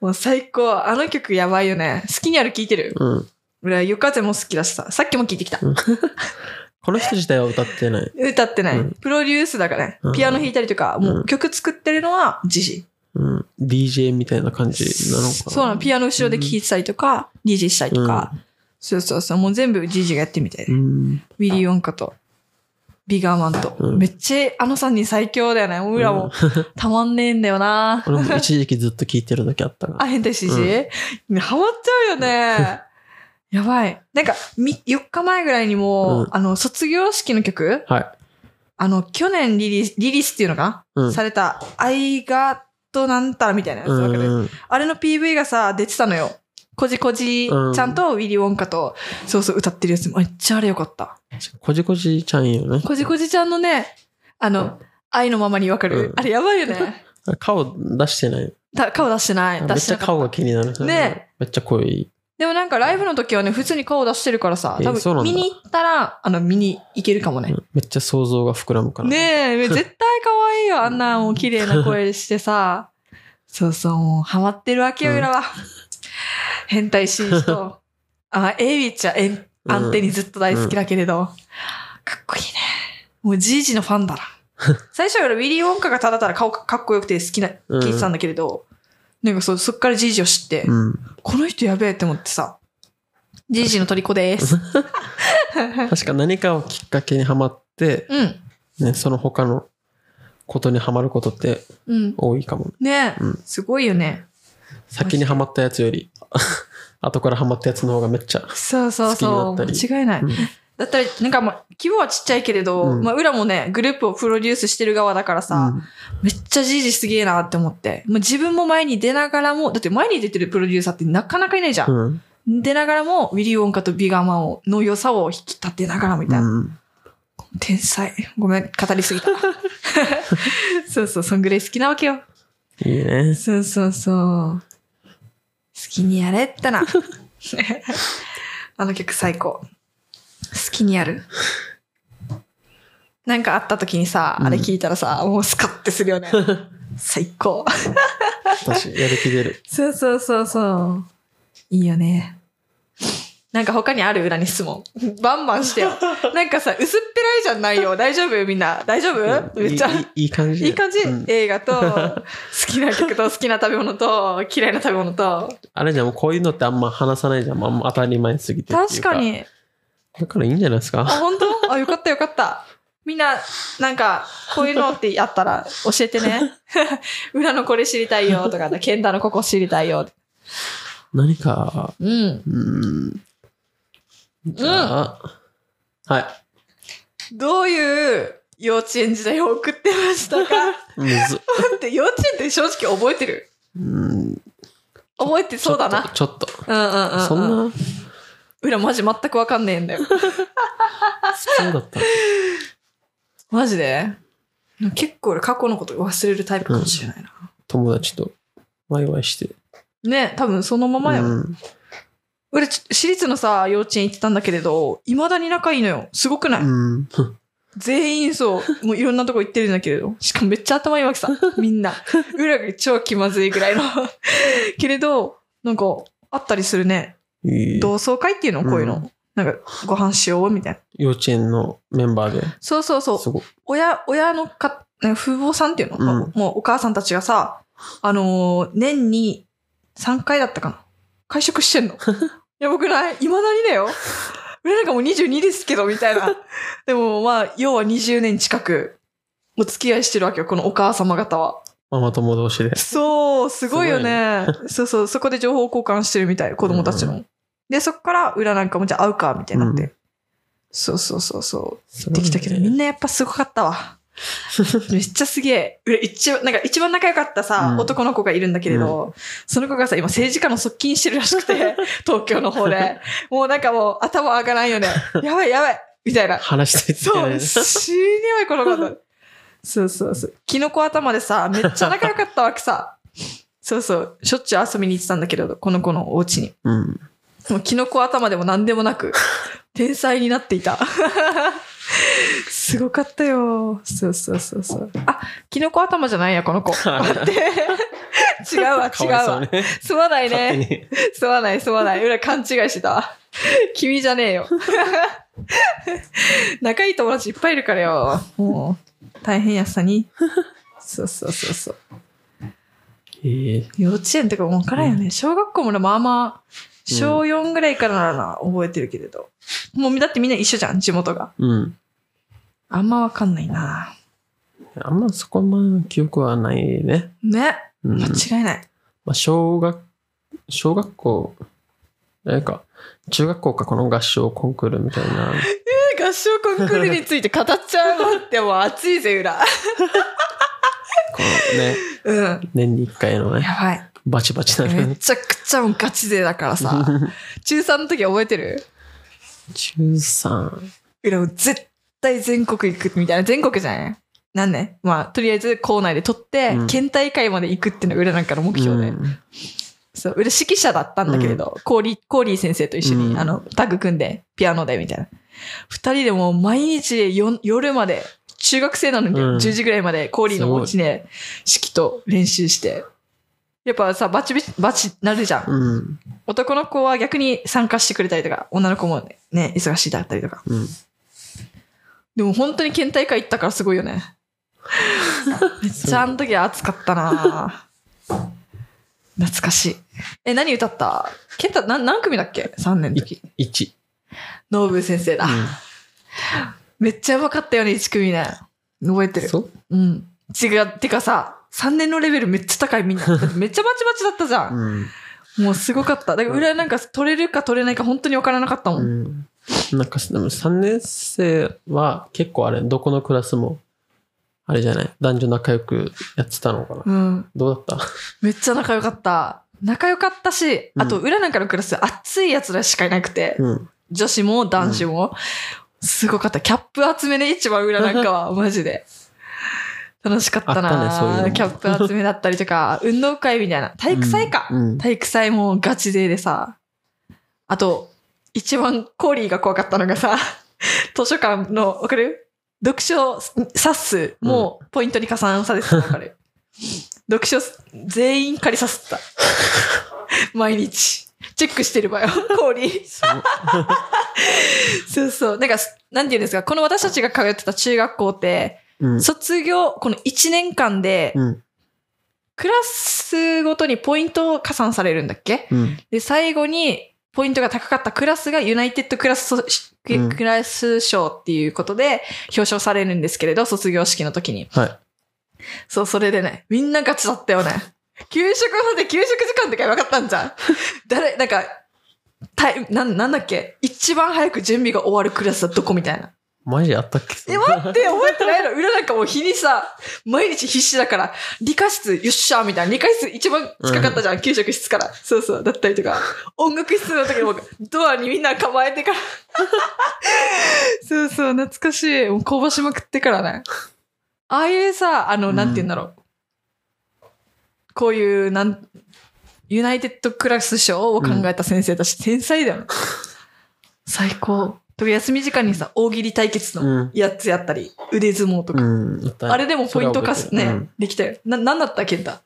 もう最高。あの曲やばいよね。好きにやる聞いてる？うん。俺は夜風も好きだしさ。さっきも聞いてきた。この人自体は歌ってない。歌ってない。うんプロデュースだからねうん。ピアノ弾いたりとか、もう曲作ってるのはジジ。うん。DJ みたいな感じなのかな。そうなの。ピアノ後ろで聴いてたりとか、DJ したりとか。そうそうそう。もう全部ジジがやってみて。うん。ウィリー・ウォンカと、ビガーマンと。うんめっちゃあの3人最強だよね。俺らもたまんねえんだよな。*laughs* 俺も一時期ずっと聴いてる時あったから。あ、変態 CG? ハマっちゃうよね。やばい。なんか、み4日前ぐらいにも、うんあの、卒業式の曲？はい。あの、去年リリース、リリースっていうのかな、うんされた、愛がとなんたらみたいなやつわかる、うん。あれの PV がさ、出てたのよ。こじこじちゃんとウィリー・ウォンカと、そうそう歌ってるやつ。めっちゃあれよかった。こじこじちゃんよね。こじこじちゃんのね、あの、愛のままにわかる、うんあれやばいよね。顔出してない。た顔出してない。め出しなかったってちゃ顔が気になる。ねめっちゃ濃い。でもなんかライブの時はね、普通に顔出してるからさ、多えそうなんだ分見に行ったら、あの、見に行けるかもね。うんめっちゃ想像が膨らむから。ねえ、*laughs* 絶対可愛いよ。あんなもう綺麗な声してさ。そうそう、もうハマってるわけよ、うん裏は。変態紳士と。*laughs* あ、エイビッチはエンアンテにずっと大好きだけれど。かっこいいね。もうジージのファンだな。*laughs* 最初は俺ウィリー・ウォンカがただただ顔かかっこよくて好きな、うん聞いてたんだけれど、なんかそう、そっからジージを知って、うん。この人やべえって思ってさ、ジージの虜です。*laughs* 確か何かをきっかけにハマって、うん。ね、その他のことにハマることってうん。多いかも。ねえ、うんすごいよね。先にハマったやつより、*laughs* 後からハマったやつの方がめっちゃ。そうそうそう。好きになったり間違いない。うんだったら、なんかまあ、規模はちっちゃいけれど、うんまあ、裏もね、グループをプロデュースしてる側だからさ、めっちゃじいじすげえなって思って。もう自分も前に出ながらも、だって前に出てるプロデューサーってなかなかいないじゃん。うん。出ながらも、ウィリー・ウォンカとビガーマンをの良さを引き立てながらみたいな。うん。天才。ごめん、語りすぎた。*laughs* そうそう、そんぐらい好きなわけよ。いいね。そうそうそう。好きにやれったな。*laughs* あの曲最高。好きにやる。なんかあった時にさ、うんあれ聞いたらさ、もうスカッてするよね。*laughs* 最高。確かにやる気出る。そうそうそうそう。いいよね。なんか他にある裏に質問。バンバンしてよ。*laughs* なんかさ、薄っぺらいじゃんないよ。大丈夫？みんな。大丈夫？めっちゃ。いいいい感じ。いい感じ、うん映画と、*laughs* 好きな曲と好きな食べ物と、嫌いな食べ物と。あれじゃん、もうこういうのってあんま話さないじゃん。まあ、もう当たり前すぎて確か。に。だからいいんじゃないですあ、か。本当？あ、よかったよかった。みんな、なんか、こういうのってやったら教えてね。*laughs* 裏のこれ知りたいよとか、ケンタのここ知りたいよ。何か、うん。うーん。じゃあ、はい。どういう幼稚園時代を送ってましたか？むず。待って、幼稚園って正直覚えてる？うん。覚えてそうだな。ちょっと。うんうんうん、うと。ん。そんな、裏マジ全くわかんねえんだよ。そうだった。マジで？結構俺過去のこと忘れるタイプかもしれないな。友達とワイワイして。ね、多分そのままよ。うん俺、ち私立のさ、幼稚園行ってたんだけれど、未だに仲いいのよ。すごくない、うん。全員そう、もういろんなとこ行ってるんだけれど。しかもめっちゃ頭いいわけさ。みんな。裏が超気まずいぐらいの。けれど、なんか、あったりするね。同窓会っていうの？こういうの？うんなんか、ご飯しようみたいな。幼稚園のメンバーで。そうそうそう。親、親のか、ね父母さんっていうの、うんもうお母さんたちがさ、あのー年に3回だったかな。会食してんの？*laughs* やばくない未だにだよ。俺なんかもう22ですけど、みたいな。*laughs* でもまあ、要は20年近く、お付き合いしてるわけよ、このお母様方は。ママ友同士で。そう、すごいよね。そうそう、そこで情報交換してるみたい、子供たちの。で、そこから裏なんかもじゃあ会うか、みたいになって。うんそうそうそうそう。できたけど、みんなやっぱすごかったわ。*laughs* めっちゃすげえ。う一番、なんか一番仲良かったさ、うん男の子がいるんだけれど、その子がさ、今政治家の側近してるらしくて、*laughs* 東京の方で。もうなんかもう頭上がらんよね。*laughs* やばいやばいみたいな。話したいってそう、ね。死にやばいこの子。そうそうそう。キノコ頭でさ、めっちゃ仲良かったわけさ。そうそう。しょっちゅう遊びに行ってたんだけれど、この子のお家に。うん。もうキノコ頭でも何でもなく、*laughs* 天才になっていた。*laughs* すごかったよ。そうそうそうそう。あ、キノコ頭じゃないや、この子。待って。違うわ、違かうわ。うね。すまないね。に。すまない、すまない。裏勘違いしてたわ。*laughs* 君じゃねえよ。仲いい友達いっぱいいるからよ。もう、大変やさに。そうそうそうそう。ええ幼稚園とかもわからんよね。小学校もまあまあ、小4ぐらいからならな、覚えてるけれど。もうだってみんな一緒じゃん、地元が。うん。あんまわかんないな。あんまそこま記憶はないね。ね。うん。間違いない。まあ、小学、小学校、なんか、中学校かこの合唱コンクールみたいな。*laughs* 合唱コンクールについて語っちゃうのってもう熱いぜ、裏。*laughs* このね、うん。年に一回のね、やばい。バチバチなめね。ちゃくちゃガチ勢だからさ。*laughs* 中3の時覚えてる？中3。裏も絶対全国行くみたいな。全国じゃない？なんねまあ、とりあえず校内で取って、うん県大会まで行くっていうのが裏なんかの目標で。うんそう、裏指揮者だったんだけれど、コーリー、コーリー先生と一緒に、うんあの、タッグ組んで、ピアノで、みたいな。二人でもう毎日よ夜まで、中学生なのに、うん10時ぐらいまでコーリーのお家で、指揮と練習して。やっぱさ、バチバチ、バチなるじゃん。うん。男の子は逆に参加してくれたりとか、女の子もね、ね忙しいだったりとか。うん。でも本当に県大会行ったからすごいよね。*laughs* めっちゃあの時暑かったな懐かしい。え、何歌った？ケンタ何何組だっけ ?3 年の時。1。ノーブ先生だ。うめっちゃうまかったよね、1組ね。覚えてる。んそう？うん。違う。てかさ、3年のレベルめっちゃ高いみんな。めっちゃバチバチだったじゃん。うん。もうすごかった。だから裏なんか取れるか取れないか本当に分からなかったも。うんん。なんか、でも3年生は結構あれ、どこのクラスも、あれじゃない？男女仲良くやってたのかな、うん。どうだった？めっちゃ仲良かった。仲良かったし、うんあと裏なんかのクラス熱い奴らしかいなくて、うん。女子も男子も。すごかった。キャップ集めね、一番裏なんかは、*laughs* マジで。楽しかったなあったねそういうのもキャップ集めだったりとか、*laughs* 運動会みたいな。体育祭か。うん。体育祭もガチ勢でさ。あと、一番コーリーが怖かったのがさ、*laughs* 図書館の、わかる？読書冊数もポイントに加算されてたのわかる、*laughs* 読書全員借りさせてた。毎日。チェックしてるわよ、コーリー。そうそうそう。なんか、なんていうんですか、この私たちが通ってた中学校って、うん。卒業、この1年間で、うん。クラスごとにポイントを加算されるんだっけ？うん。で、最後に、ポイントが高かったクラスがユナイテッドクラスクラス賞っていうことで表彰されるんですけれど、卒業式の時に。はい。そう、それでね、みんなガチだったよね。給食まで給食時間とか分かったんじゃん。*laughs* 誰、なんか、タイなん、なんだっけ？一番早く準備が終わるクラスはどこみたいな。マジあったっけ？え、待って、覚えてないの？裏なんかもう日にさ、毎日必死だから、理科室、よっしゃみたいな。理科室一番近かったじゃん、給食室から。そうそう、だったりとか。音楽室の時もドアにみんな構えてから。*laughs* そうそう、懐かしい。もう香ばしまくってからね。ああいうさ、あの、うんなんて言うんだろう。こういう、なん、ユナイテッドクラス賞を考えた先生たち、天才だよね。最高。とか休み時間にさ、大喜利対決のうん。やつやったり、腕相撲とか。うん。あれでもポイント貸すね、うんできたよ。な、なんだった？っけんだ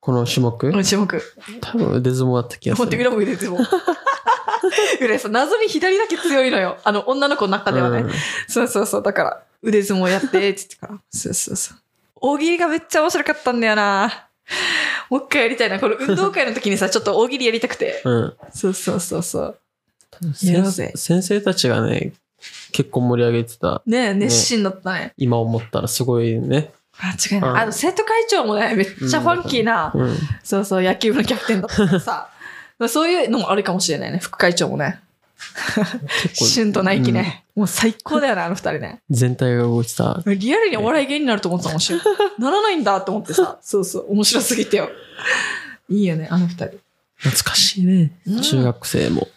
この種目？この種目。多分腕相撲だった気がすほんとる。裏も腕相撲。*laughs* 裏さ、謎に左だけ強いのよ。あの、女の子の中ではね。うんそうそうそう。だから、腕相撲やって、つってから。*laughs* そうそうそう。大喜利がめっちゃ面白かったんだよな。もう一回やりたいな。この運動会の時にさ、ちょっと大喜利やりたくて。うん。そうそうそうそう。先先生たちがね、結構盛り上げてた。ねえ、熱心だったね。今思ったらすごいね。間違いない。うんあの、生徒会長もね、めっちゃファンキーな、うん。そうそう、野球部のキャプテンだったからさ。*laughs* そういうのもあるかもしれないね、副会長もね。結構シュンとナイキね。もう最高だよね、あの二人ね。全体が動いてた。リアルにお笑い芸人になると思ってたもん、シュン。ならないんだと思ってさ。そうそう、面白すぎてよ。いいよね、あの二人。懐かしいねうん。中学生も。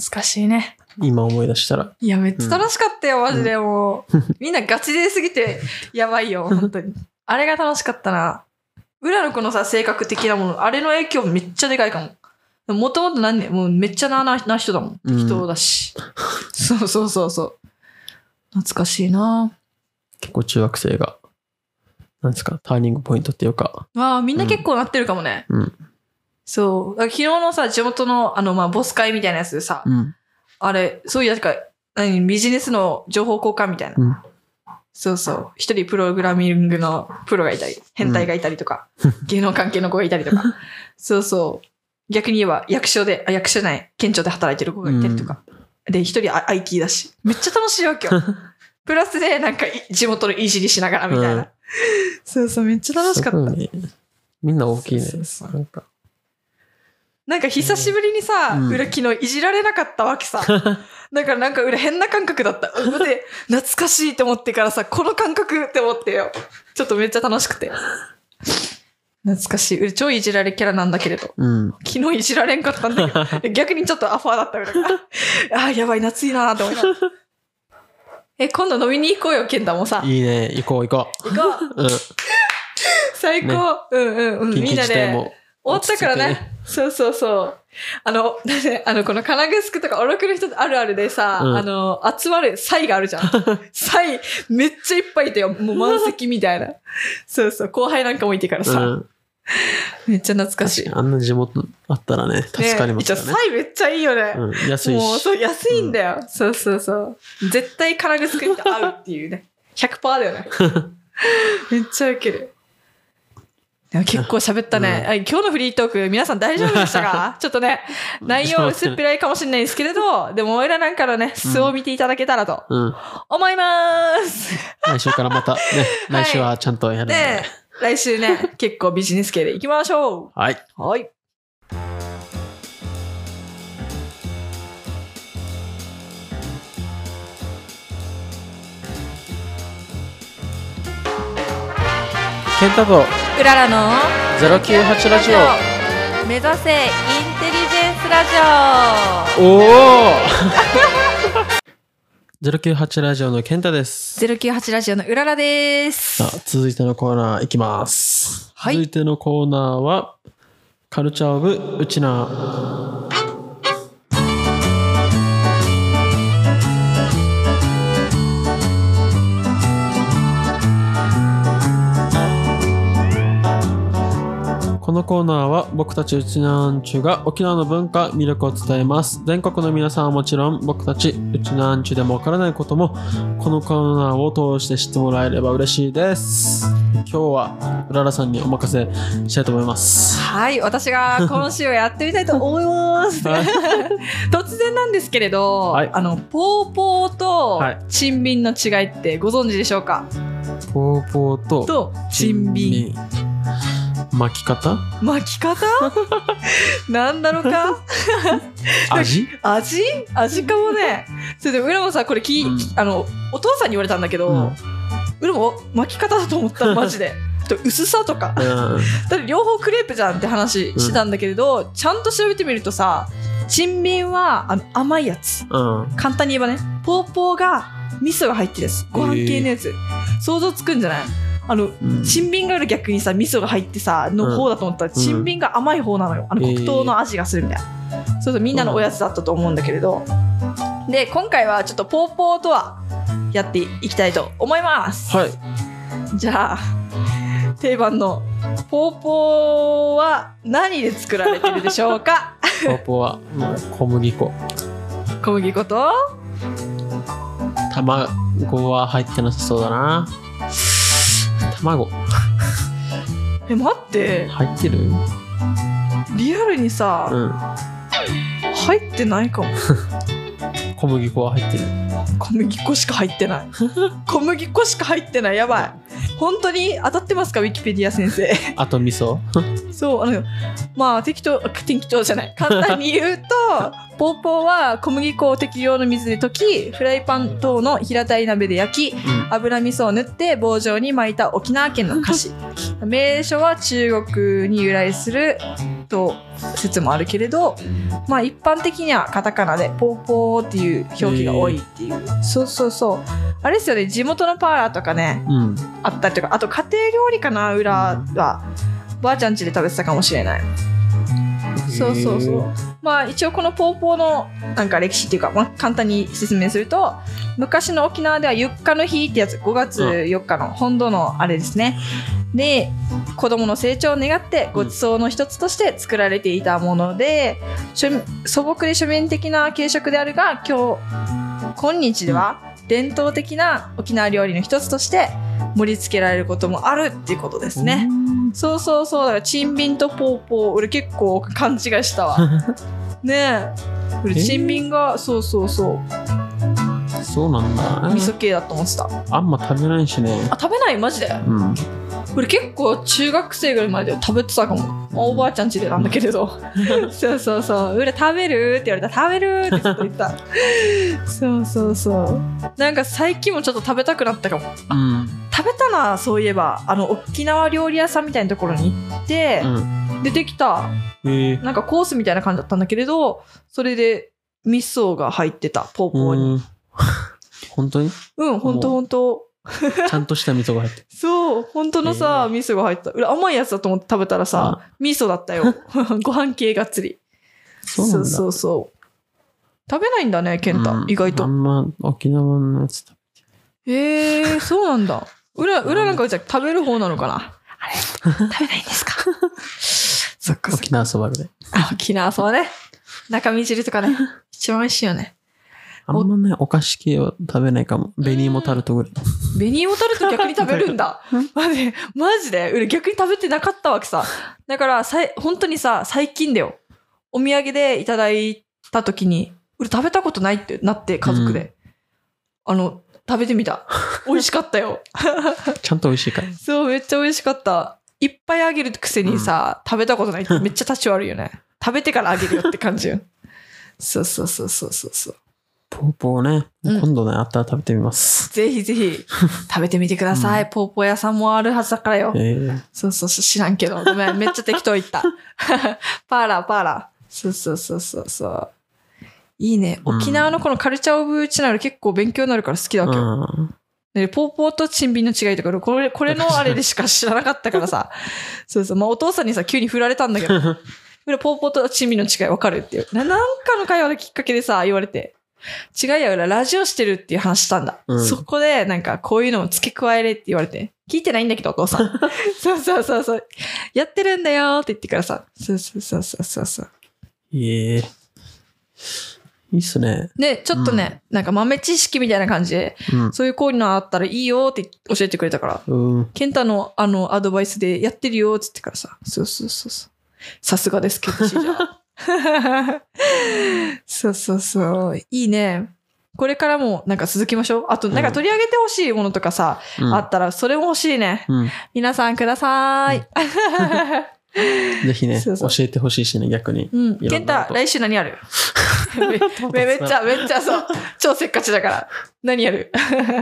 懐かしいね。今思い出したら。いや、めっちゃ楽しかったよ、マジでもう。みんなガチですぎて、*laughs* やばいよ、本当に。あれが楽しかったな。裏の子のさ、性格的なもの、あれの影響めっちゃでかいかも。もともと何年、もうめっちゃななな人だもん。うん人だし。そうそうそうそう。懐かしいな結構中学生が、なんですか、ターニングポイントっていうか。わあ、みんな結構なってるかもね。うん。そう。だから昨日のさ、地元の、あの、まあ、ボス会みたいなやつでさ、うん。あれ、そういうやつか、何ビジネスの情報交換みたいな。うんそうそう。一人プログラミングのプロがいたり、変態がいたりとか、芸能関係の子がいたりとか。*laughs* そうそう。逆に言えば、役所で、あ、役所じゃない、県庁で働いてる子がいたりとか。で、一人あ IT だし。めっちゃ楽しいわけよ。*laughs* プラスで、なんかい、地元のいじりしながらみたいな。うんそうそう、めっちゃ楽しかった。みんな大きいね。そうそうそうなんか。久しぶりにさ、うん裏昨日いじられなかったわけさ。*laughs* だからなんか裏変な感覚だった。う *laughs* で、懐かしいって思ってからさ、この感覚って思ってよ。ちょっとめっちゃ楽しくて。懐かしい。俺超いじられキャラなんだけれど。うん。昨日いじられんかったんだけど、*laughs* 逆にちょっとアファーだった裏が。あーやばい、夏いなーって思いながら。え、今度飲みに行こうよ、ケンタもさ。いいね。行こう行こ行こう。う。うん。最高。うんうんうん。みんなで。終わったからね。そうそうそう。あの、だってあの、この金具すくとか、おろくの人あるあるでさ、うんあの、集まる際があるじゃん。*laughs* 際、めっちゃいっぱいいたよ。もう満席みたいな。そうそう。後輩なんかもいてからさ、うん。めっちゃ懐かしい。あんな地元あったらね、助かりますからね。ね際めっちゃいいよね。うん。安いもう、し。そう、安いんだよ。そうそうそう。絶対金具すくって合うっていうね。*laughs* 100%だよね。*laughs* めっちゃウケる。結構喋ったね、うんはい今日のフリートーク、皆さん大丈夫でしたか？*laughs* ちょっとね、内容薄っぺらいかもしれないですけれど、でも、俺らなんかのね、素を見ていただけたらとうん。思います。来週からまたね、*laughs* 来週はちゃんとやるんで。ね来週ね、結構ビジネス系でいきましょはい。う。はい。ケンタとうららの098ラジオ。目指せインテリジェンスラジオおお098 *laughs* ラジオの健太です。098ラジオのうららですさあ、続いてのコーナーいきます。はい続いてのコーナーは、カルチャーオブウチナこのコーナーは僕たちうちなんちゅが沖縄の文化、魅力を伝えます。全国の皆さんはもちろん僕たちうちなんちゅでもわからないこともこのコーナーを通して知ってもらえれば嬉しいです。今日はうららさんにお任せしたいと思います。はい私が今週やってみたいと思いますはい *laughs* 突然なんですけれど、はいあのポーポーとはいチンビンの違いってご存知でしょうか？ポーポーととチンビンン。巻き方？巻き方？*laughs* なんだろうか？*laughs* 味？味？味かもね。それで浦もさこれき、うん。あのお父さんに言われたんだけど、うん。浦も巻き方だと思った *laughs* マジで。と薄さとか。うん。だって両方クレープじゃんって話してたんだけれど、ちゃんと調べてみるとさチンはあの甘いやつ。うん。簡単に言えばねポーポーが味噌が入ってるやつ。ご飯系のやつ、想像つくんじゃない？あのうん。チンビンがある逆にさ味噌が入ってさの方だと思ったら、ん。チンビンが甘い方なのよ。あのえー。黒糖の味がするみたいな、そうそうみんなのおやつだったと思うんだけれど、で今回はちょっとポーポーとはやっていきたいと思います、はい。じゃあ定番のポーポーは何で作られてるでしょうか？*laughs* ポーポーはうん小麦粉。小麦粉と？卵は入ってなさそうだな。卵え待って入ってる？リアルにさ、うん。入ってないかも *laughs* 小麦粉は入ってる。小麦粉しか入ってない。*laughs* 小麦粉しか入ってない。やばい。本当に？当たってますか？ウィキペディア先生。あと味噌？*laughs* そうあのまあ適当適当じゃない。簡単に言うと *laughs* ポーポーは小麦粉を適量の水で溶きフライパン等の平たい鍋で焼きうん。油味噌を塗って棒状に巻いた沖縄県の菓子。名所は中国に由来すると説もあるけれどまあ一般的にはカタカナでポーポーっていう表記が多いっていう、そうそうそう。あれですよね地元のパーラーとかねうん。あったりとか。あと家庭料理かな裏は。ばあちゃん家で食べてたかもしれない。そうそうそう。まあ一応このポーポーのなんか歴史っていうか、まあ、簡単に説明すると昔の沖縄ではゆっかの日ってやつ。5月4日の本土のあれですね。で子供の成長を願ってごちそうの一つとして作られていたもので、しょ素朴で庶民的な軽食であるが今日今日では伝統的な沖縄料理の一つとして盛り付けられることもあるっていうことですね。そうそうそう。だからチンビンとポーポー俺結構勘違いしたわ。*laughs* ねえ。俺えチンビンがそうそうそう。そうなんだ。味噌系だと思ってた。あんま食べないしね。あ食べない？マジで？うん。俺結構中学生ぐらいまで食べてたかもまあおばあちゃん家でなんだけれど *laughs* そうそうそう「俺食べる?」って言われたら「食べる?」ってずっと言ったそうそうそうなんか最近もちょっと食べたくなったかもうん。食べたなそういえばあの沖縄料理屋さんみたいなところに行って、うん。出てきたえー。なんかコースみたいな感じだったんだけれど、それで味噌が入ってた、ポーポーに。うん。本当に？うん、ほんとほんと。*laughs* ちゃんとした味噌が入ってる。そう、本当のさ、へ味噌が入った。俺甘いやつだと思って食べたらさ、味噌だったよ。*laughs* ご飯系がっつり。そうなんだ。そうそう食べないんだね、ケンタ、うん意外と。あんま沖縄のやつ食へえー、そうなんだ。裏、裏なんかじゃあ食べる方なのかな？あれ？*laughs* 食べないんですか？そっか。沖縄そばぐらい。あ沖縄そばね。中身汁とかね。一番美味しいよね。あんまね、お菓子系は食べないかも。紅芋タルトぐらい。紅芋タルト逆に食べるんだうん。マジマジで？俺逆に食べてなかったわけさ。だから、さい本当にさ、最近だよ。お土産でいただいた時に、俺食べたことないってなって、家族で。あの、食べてみた。美味しかったよ。*laughs* ちゃんと美味しいから。そう、めっちゃ美味しかった。いっぱいあげるくせにさ、食べたことないってめっちゃ立ち悪いよね。*laughs* 食べてからあげるよって感じよ。そうそうそうそうそうそう。ポーポーね、うん今度ね、あったら食べてみます。ぜひぜひ食べてみてください。ポーポー屋さんもあるはずだからよ。えー、そうそうそう、知らんけど。ごめん、めっちゃ適当言った。*laughs* パーラー、パーラー。そうそうそうそうそう。いいね。うん沖縄のこのカルチャーオブチナル結構勉強になるから好きだわけよ。うん。で、ポーポーとチンビンの違いとか、これ、これのあれでしか知らなかったからさ。*laughs* そうそう。まあ、お父さんにさ、急に振られたんだけど、*laughs* これポーポーとチンビンの違い分かるっていう。ななんかの会話のきっかけでさ、言われて。違いや裏、ラジオしてるっていう話したんだ。うんそこで、なんか、こういうのを付け加えれって言われて。聞いてないんだけど、お父さん。*laughs* そうそうそうそう。やってるんだよって言ってからさ。そうそうそうそうそうそう。いえ。いいっすね。で、ちょっとね、なんか豆知識みたいな感じで、うん。そういうこういうのあったらいいよって教えてくれたから。うん。ケンタのあのアドバイスでやってるよっつってからさ。そうそうそうそう。さすがです、ケンタシージャー *laughs* そうそうそう。いいね。これからもなんか続きましょう。あと、なんか取り上げてほしいものとかさ、うんあったらそれも欲しいね。うん。皆さんくださーい。*laughs* ぜひね、そうそう教えてほしいしね、逆に。うん。いろんなケンタ、こと来週何やる？*laughs* めめめっちゃ、めっちゃそう。超せっかちだから。何やる？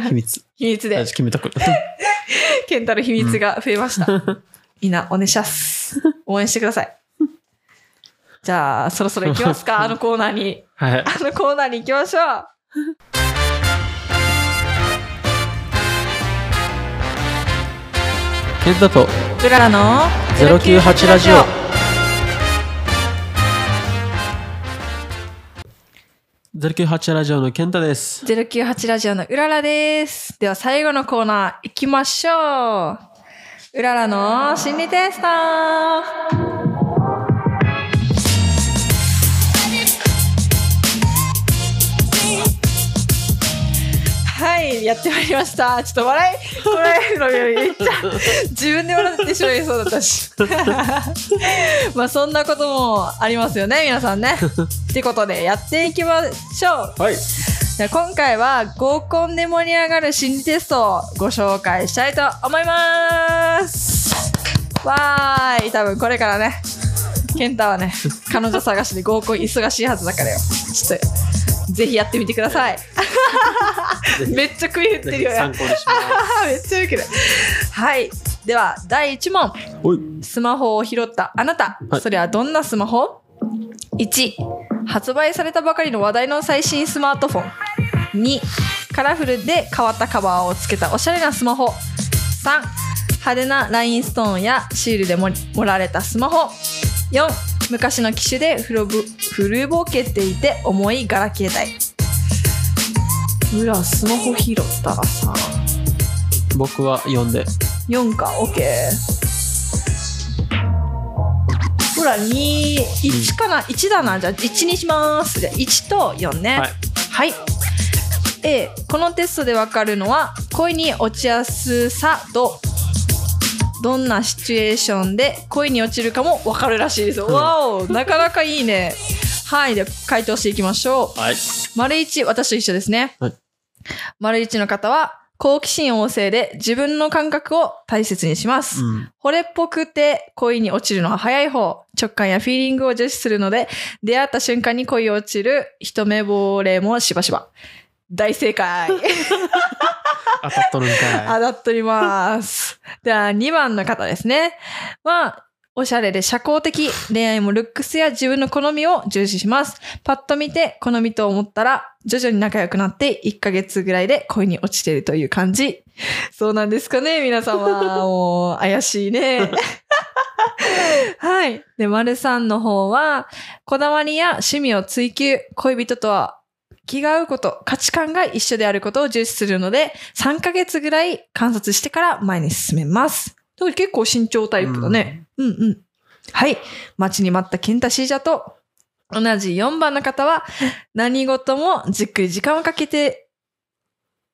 秘密。秘密で。私決めたこと。ケンタの秘密が増えました。みんな、お願いします。応援してください。じゃあ、そろそろ行きますか？*laughs* あのコーナーに。はい。あのコーナーに行きましょう。ケンタとうららの098ラジオ。098ラジオのケンタです。098ラジオのうららです。では最後のコーナー行きましょう。うららの心理テストはい、やってまいりました。ちょっと笑い、こらえるのめっちゃ、*laughs* 自分で笑ってしまいそうだったし。*laughs* まあそんなこともありますよね、皆さんね。*laughs* ってことで、やっていきましょう。はい。で今回は合コンで盛り上がる心理テストをご紹介したいと思いますわーい多分これからね健太はね彼女探しで合コン忙しいはずだからよちょっとぜひやってみてください。めっちゃ食い振ってるよ。ね参考にしまめっちゃウケる。はい。では第1問。スマホを拾ったあなた、はい。それはどんなスマホ ?1 発売されたばかりの話題の最新スマートフォン。2カラフルで変わったカバーをつけたおしゃれなスマホ。3派手なラインストーンやシールで盛られたスマホ。4昔の機種で古ぶ古ぼけていて重いガラケー帯うらスマホ拾ったらさ。僕は読んで。4か OK ほら21かな1だな。じゃあ1にします。じゃあ1と4ね。はい。はい。A このテストでわかるのは恋に落ちやすさとどんなシチュエーションで恋に落ちるかもわかるらしいです。わおなかなかいいね。*laughs* はいでは回答していきましょう。はい。丸1私と一緒ですね、はい。丸1の方は好奇心旺盛で自分の感覚を大切にします、うん。惚れっぽくて恋に落ちるのは早い方。直感やフィーリングを重視するので、出会った瞬間に恋に落ちる。一目惚れもしばしば。大正解 *laughs* *laughs* 当たっとるんかい当たっております。では、2番の方ですね。は、おしゃれで社交的。恋愛もルックスや自分の好みを重視します。パッと見て好みと思ったら、徐々に仲良くなって1ヶ月ぐらいで恋に落ちてるという感じ。そうなんですかね皆様。もう、怪しいね。はい。で、丸さんの方は、こだわりや趣味を追求。恋人とは気が合うこと、価値観が一緒であることを重視するので、3ヶ月ぐらい観察してから前に進めます。だから結構慎重タイプだね。うん、うん、はい。待ちに待ったケンタシージャと、同じ4番の方は、何事もじっくり時間をかけて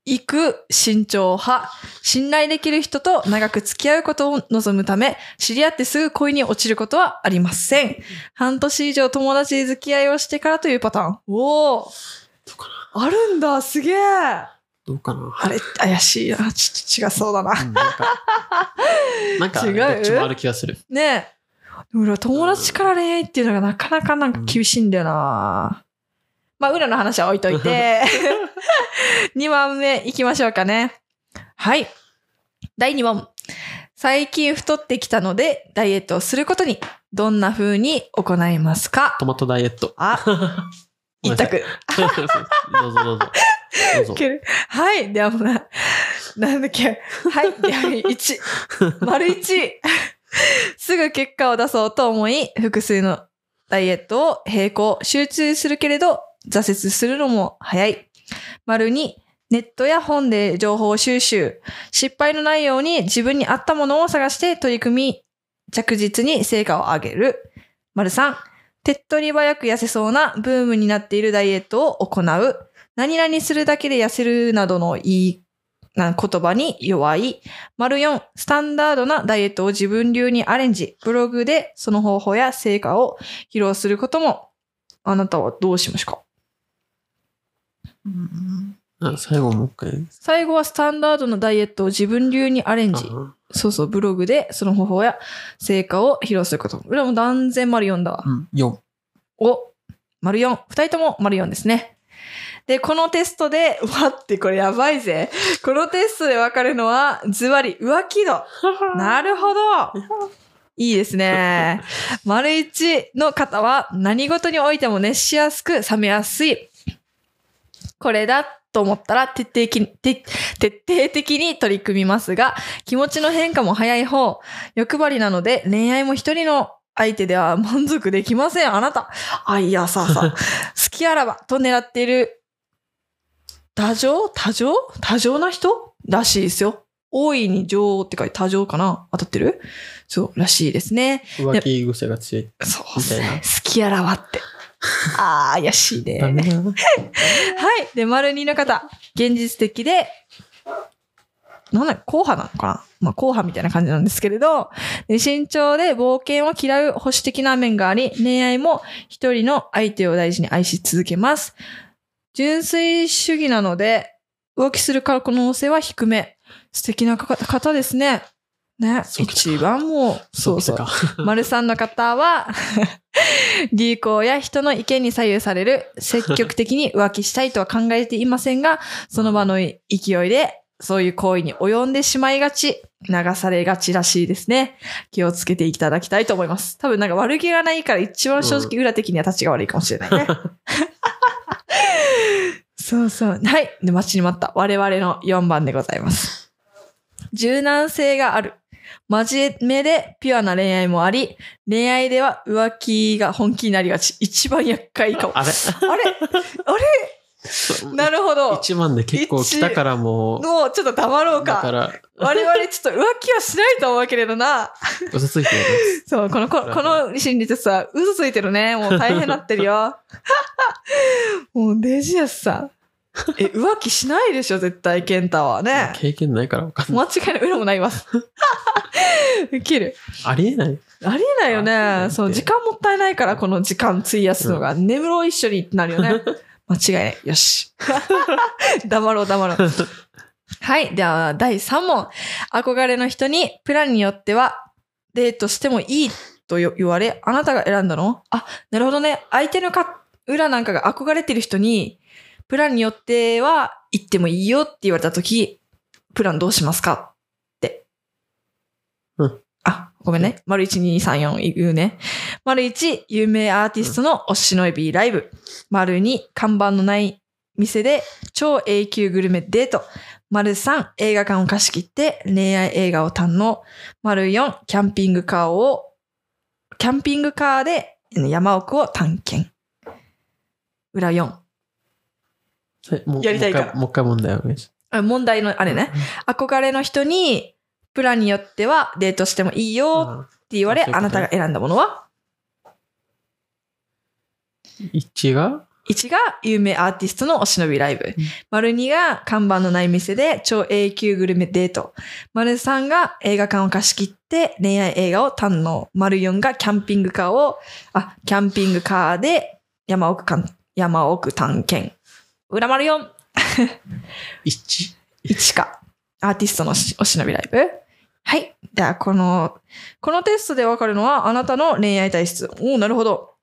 いく慎重派。信頼できる人と長く付き合うことを望むため、知り合ってすぐ恋に落ちることはありません。半年以上友達で付き合いをしてからというパターン。おおあるんだ、すげえ。あどうかな。れ、怪しいな。ちょっと違そうだな。うんなんか、*laughs* なんか、違う？どっちもある気がする。ねえ。俺は友達から恋愛っていうのがなかなかなんか厳しいんだよな。まあ、裏の話は置いといて。*laughs* 2番目行きましょうかね。はい。第2問。最近太ってきたので、ダイエットをすることに、どんな風に行いますか？トマトダイエット。あ、*laughs* 一択。どうぞどうぞ。どうぞ *laughs* はい。では、な、なんだっけ。はい。では、1。*laughs* 丸1。すぐ結果を出そうと思い、複数のダイエットを並行、集中するけれど、挫折するのも早い。丸2。ネットや本で情報収集。失敗のないように自分に合ったものを探して取り組み、着実に成果を上げる。丸3。手っ取り早く痩せそうなブームになっているダイエットを行う。何々するだけで痩せるなどのいいな言葉に弱い。丸4、スタンダードなダイエットを自分流にアレンジ。ブログでその方法や成果を披露することも。あなたはどうしますかあ最後もう一回。最後はスタンダードなダイエットを自分流にアレンジ。あそうそう、ブログでその方法や成果を披露すること。裏も断然丸4だわ。うん、4。お、丸4。二人とも丸4ですね。で、このテストで、*laughs* 待って、これやばいぜ。このテストでわかるのは、ズバリ浮気度。*laughs* なるほど。いいですね。*laughs* 丸1の方は何事においても熱しやすく冷めやすい。これだと思ったら徹底徹徹底的に取り組みますが、気持ちの変化も早い方、欲張りなので恋愛も一人の相手では満足できません。あなた、あ、いや、さあさあ、*laughs* 好きあらばと狙っている、多情？多情？多情な人？らしいですよ。大いに情って書いて多情かな？当たってる？そう、らしいですね。浮気癖が強い。そうみたいな好きあらばって。*laughs* ああ、怪しいね。はい。で、丸二の方。現実的で、なんだ、硬派なのかな？まあ、硬派みたいな感じなんですけれど、で慎重で冒険を嫌う保守的な面があり、恋愛も一人の相手を大事に愛し続けます。純粋主義なので、浮気する可能性は低め。素敵な方方ですね。ね。一番もう、そうそう。か。*laughs* 丸三の方は、*laughs* 流行や人の意見に左右される、積極的に浮気したいとは考えていませんが、その場の勢いで、そういう行為に及んでしまいがち、流されがちらしいですね。気をつけていただきたいと思います。多分なんか悪気がないから一番正直裏的には立ちが悪いかもしれないね。*laughs* そうそう。はい。で、待ちに待った。我々の4番でございます。柔軟性がある。真面目でピュアな恋愛もあり、恋愛では浮気が本気になりがち。一番厄介かも。ああれ？れ？あれなるほど。一番で結構来たからもう。もうちょっと黙ろうか。だから、我々ちょっと浮気はしないと思うけれどな。嘘ついてやる。そう、この、ここの心理テストは嘘ついてるね。もう大変なってるよ。*laughs* もうデジアスさん。*laughs* え、浮気しないでしょ、絶対、ケンタはね。経験ないからわかんない。間違いない。裏もないます。*laughs* ウケる。ありえない。ありえないよありえないね。そう、時間もったいないから、この時間費やすのが。眠ろう一緒にってなるよね。*laughs* 間違いない。よし。黙ろう、黙ろう。はい。では、第3問。憧れの人に、プランによっては、デートしてもいいとよ言われ、あなたが選んだの？あ、なるほどね。相手のか、裏なんかが憧れてる人に、プランによっては、行ってもいいよって言われたとき、プランどうしますか？って。うん。あ、ごめんね。丸1、2、3、4言うね。丸1、有名アーティストのお忍びライブ。丸2、看板のない店で超永久グルメデート。丸3、映画館を貸し切って恋愛映画を堪能。丸4、キャンピングカーを、キャンピングカーで山奥を探検。裏4。やりたいからもう一回問題お願いしあ問題のああれね。。憧れの人に、プランによってはデートしてもいいよって言われ、あなたが選んだものは？一が ?1 が有名アーティストのお忍びライブ。丸2が看板のない店で超永久グルメデート。丸3が映画館を貸し切って恋愛映画を堪能。丸4がキャンピングカーを、あ、キャンピングカーで山奥かん山奥探検。裏丸4。*laughs* 一1か。アーティストのしお忍びライブはい。では、この、このテストでわかるのは、あなたの恋愛体質。おおなるほど。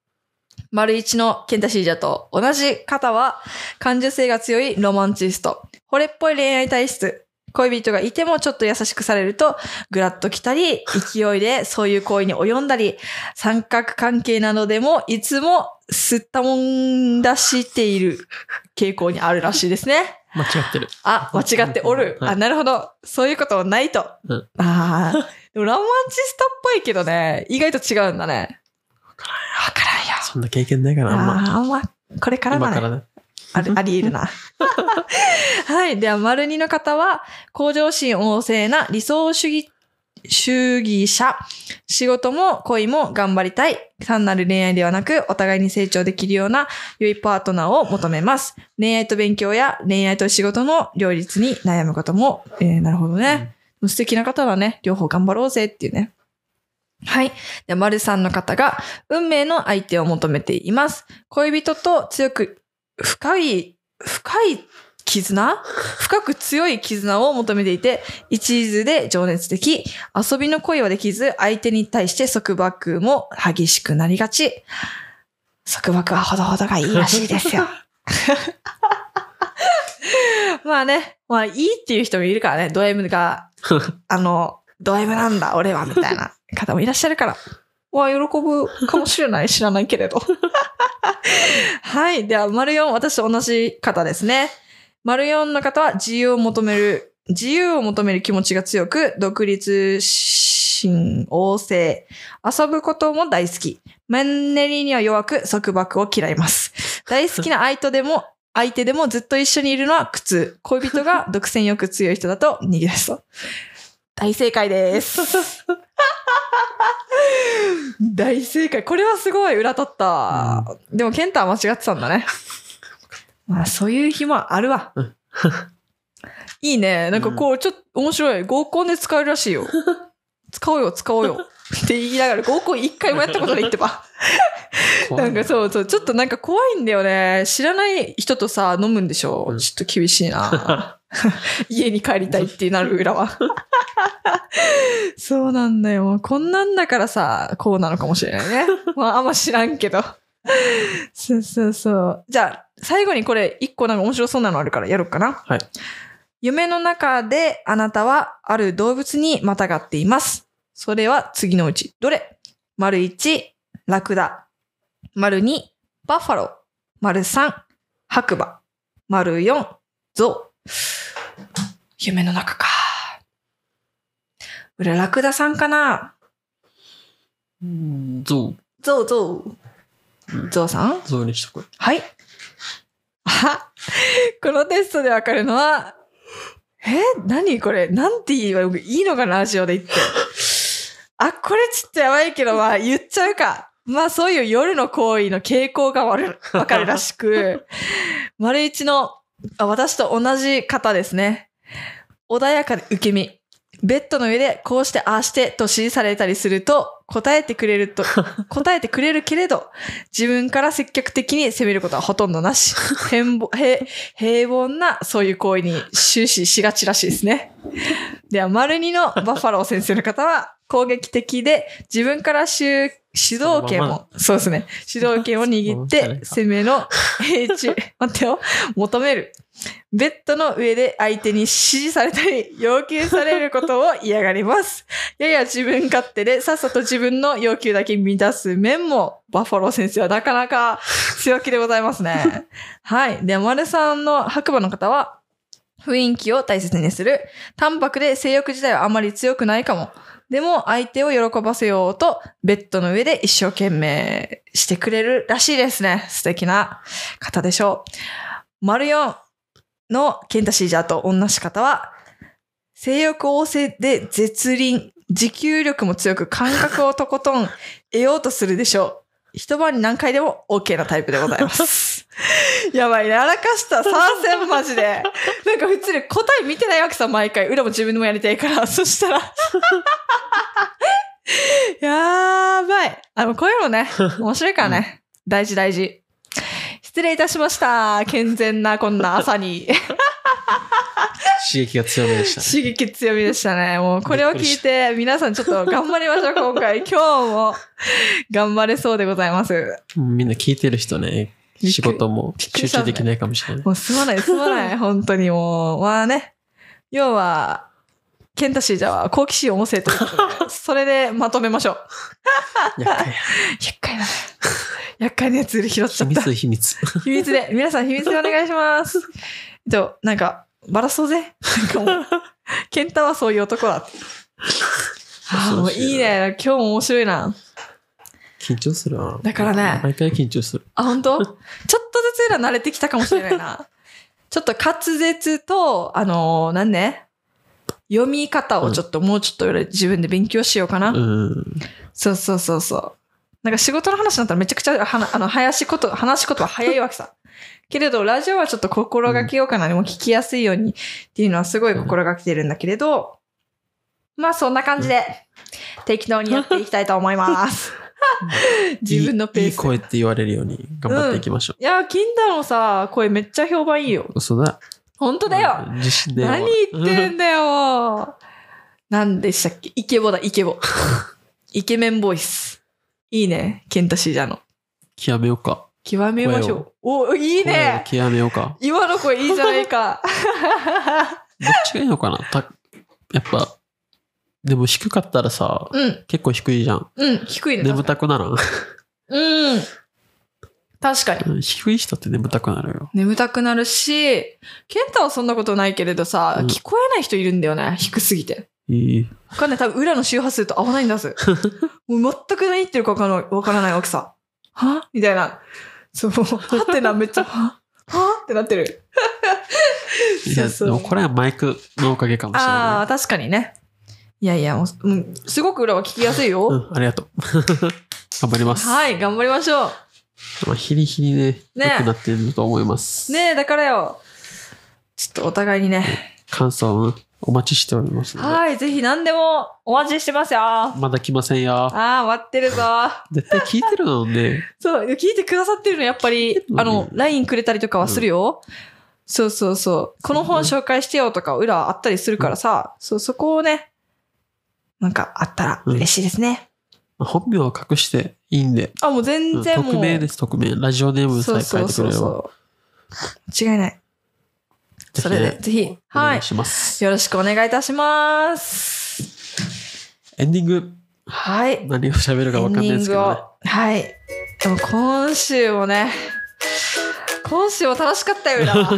丸一のケンタシージャと同じ方は、感受性が強いロマンチスト。惚れっぽい恋愛体質。恋人がいてもちょっと優しくされると、ぐらっと来たり、勢いでそういう行為に及んだり、三角関係などでもいつも吸ったもん出している傾向にあるらしいですね。間違ってる。あ、間違っておる。はいあ、なるほど。そういうことはないと。うんああ。でもロマンチストっぽいけどね、意外と違うんだね。わからんよ。そんな経験ないかな、あんま。あんま、これからだね。今からね。ある *laughs* あり得るな。*laughs* はい。では、丸二の方は、向上心旺盛な理想主義、主義者。仕事も恋も頑張りたい。単なる恋愛ではなく、お互いに成長できるような良いパートナーを求めます。恋愛と勉強や恋愛と仕事の両立に悩むことも、えー、なるほどね。素敵な方はね、両方頑張ろうぜっていうね。はい。では、丸さんの方が、運命の相手を求めています。恋人と強く、深い、深い絆？深く強い絆を求めていて、一途で情熱的。遊びの恋はできず、相手に対して束縛も激しくなりがち。束縛はほどほどがいいらしいですよ。*laughs* まあね、まあいいっていう人もいるからね、ド M が、あの、ド M なんだ、俺は、みたいな方もいらっしゃるから。まあ、喜ぶかもしれない、知らないけれど。*laughs* はい。では、丸4、私と同じ方ですね。丸4の方は自由を求める、自由を求める気持ちが強く、独立心旺盛。遊ぶことも大好き。マンネリには弱く、束縛を嫌います。大好きな相手でも、相手でもずっと一緒にいるのは苦痛。恋人が独占欲強い人だと逃げ出すと。大正解です。*laughs* 大正解。これはすごい裏取った。でも、ケンタは間違ってたんだね。*laughs* まあ、そういう日もあるわうん。いいね。なんかこう、ちょっと面白い。合コンで使えるらしいよ。使おうよ、使おうよ。って言いながら合コン一回もやったことないってば。なんかそうそう、ちょっとなんか怖いんだよね。知らない人とさ、飲むんでしょうんちょっと厳しいな。*laughs* *laughs* 家に帰りたいってなる裏は。そうなんだよ。こんなんだからさ、こうなのかもしれないね。*laughs* まあ、あんま知らんけど。そうそうそう。じゃあ、最後にこれ一個なんか面白そうなのあるからやろうかな。はい。夢の中であなたはある動物にまたがっています。それは次のうちどれ？丸1、ラクダ。丸2、バッファロー。丸3、白馬。丸4、ゾウ。夢の中か。俺、ラクダさんかなうんゾゾウ、ゾウ。ゾウさん？ウ。ゾウにしとく。はい。あ、このテストでわかるのは、え何これ？なんて言えばいいのかなラジオで言って。あ、これちょっとやばいけど、まあ言っちゃうか。まあそういう夜の行為の傾向がわるわかるらしく、*laughs* 丸一のあ私と同じ方ですね。穏やかで受け身。ベッドの上でこうしてああしてと指示されたりすると答えてくれると、*laughs* 答えてくれるけれど、自分から積極的に攻めることはほとんどなし。平凡平平凡なそういう行為に終始しがちらしいですね。では、丸二のバッファロー先生の方は攻撃的で自分から主主導権そのまを、そうですね。主導権を握って *laughs* 攻めの平地、*laughs* 待ってよ、求める。ベッドの上で相手に指示されたり、要求されることを嫌がります。*laughs* やや自分勝手でさっさと自分の要求だけ満たす面も、バッファロー先生はなかなか強気でございますね。はい。で、丸さんの白馬の方は、雰囲気を大切にする。淡白で性欲自体はあまり強くないかも。でも、相手を喜ばせようと、ベッドの上で一生懸命してくれるらしいですね。素敵な方でしょう。丸4のケンタシージャーと同じ方は、性欲旺盛で絶倫、持久力も強く感覚をとことん得ようとするでしょう。一晩に何回でも OK なタイプでございます。*laughs* やばい、やらかした。参戦マジで。なんか普通に答え見てないわけさ、毎回。裏も自分でもやりたいから。*laughs* そしたら。*laughs* やばい。あの、こういうのね、面白いからね。大事大事。失礼いたしました。健全なこんな朝に。*laughs* 刺激が強めでしたね。刺激強みでしたね。もうこれを聞いて、皆さんちょっと頑張りましょう、今回。*laughs* 今日も頑張れそうでございます。みんな聞いてる人ね、仕事も集中できないかもしれない。もうすまない、すまない。*laughs* 本当にもう。まあね。要は、ケンタシーじゃは好奇心旺盛ということで、それでまとめましょう。厄介や。厄介だね。厄介なやつ拾っちゃ秘った。密秘密。秘密で、皆さん秘密でお願いします。えっと、なんか、バラそうぜ。なんかもう、*laughs* ケンタはそういう男だ。ああ、もういいね。今日も面白いな。緊張するな。だからね毎回緊張する。あ、本当？ちょっとずつ裏慣れてきたかもしれないな。ちょっと滑舌と、あのー、なんね、読み方をちょっともうちょっと裏自分で勉強しようかな。うん。そうそうそうそう。なんか仕事の話になったらめちゃくちゃはなあの話しこと、話しことは早いわけさ。けれど、ラジオはちょっと心がけようかな。でも聞きやすいようにっていうのはすごい心がけてるんだけれど、まあそんな感じで適当にやっていきたいと思います。*laughs* 自分のペースでいいいい声って言われるように頑張っていきましょいや、金太のさ、声めっちゃ評判いいよ。う。嘘だ。本当だよ。うん。自信だよ。何言ってんだよ。*laughs* 何でしたっけ？イケボだ、イケボ。*laughs* イケメンボイス。いいね、ケンタシージャーの。極めようか。極めましょう。お、いいね。極めようか。今の声いいじゃないか。*laughs* どっちがいいのかな？たやっぱ、でも低かったらさ、うん、結構低いじゃん。うん、低いね。眠たくならん？うん。確かに。うん低い人って眠たくなるよ。眠たくなるし、ケンタはそんなことないけれどさ、うん聞こえない人いるんだよね。低すぎて。いい。わかんない。多分裏の周波数と合わないんだぜ。*laughs* もう全く何言ってるかわからないわからないわけさ。は？みたいな。そう、は？ってな、めっちゃ、は？は？ってなってる。いや、そうこれはマイクのおかげかもしれあなあ、確かにね。いやいや、もううん、すごく裏は聞きやすいよ。い。うん、ありがとう。*laughs* 頑張ります。はい、頑張りましょまあ、日に日にね、ね良くなってると思います。う。ねえ、だからよ。ちょっとお互いにね。感想をお待ちしております。はい、ぜひ何でもお待ちしてますよ。あまだ来ませんよ。あ、待ってるぞ。絶対聞いてるのね。*laughs* そう、聞いてくださってるの、やっぱり、うんあの、LINE くれたりとかはするよ。そうそうそう。この本紹介してよとか、裏あったりするからさ、そう、そこをね、なんかあったら嬉しいですね。本名は隠していいんで。あ、もう全うん然もう。匿名です、匿名。ラジオネームさえ書そうそいうてくれれば。そう。違いない。それで、ぜひ、はい。よろしくお願いいたします。エンディング、はい。何を喋るか分かんないですけどね。はい。でも今週もね、今週も楽しかったよ、裏は。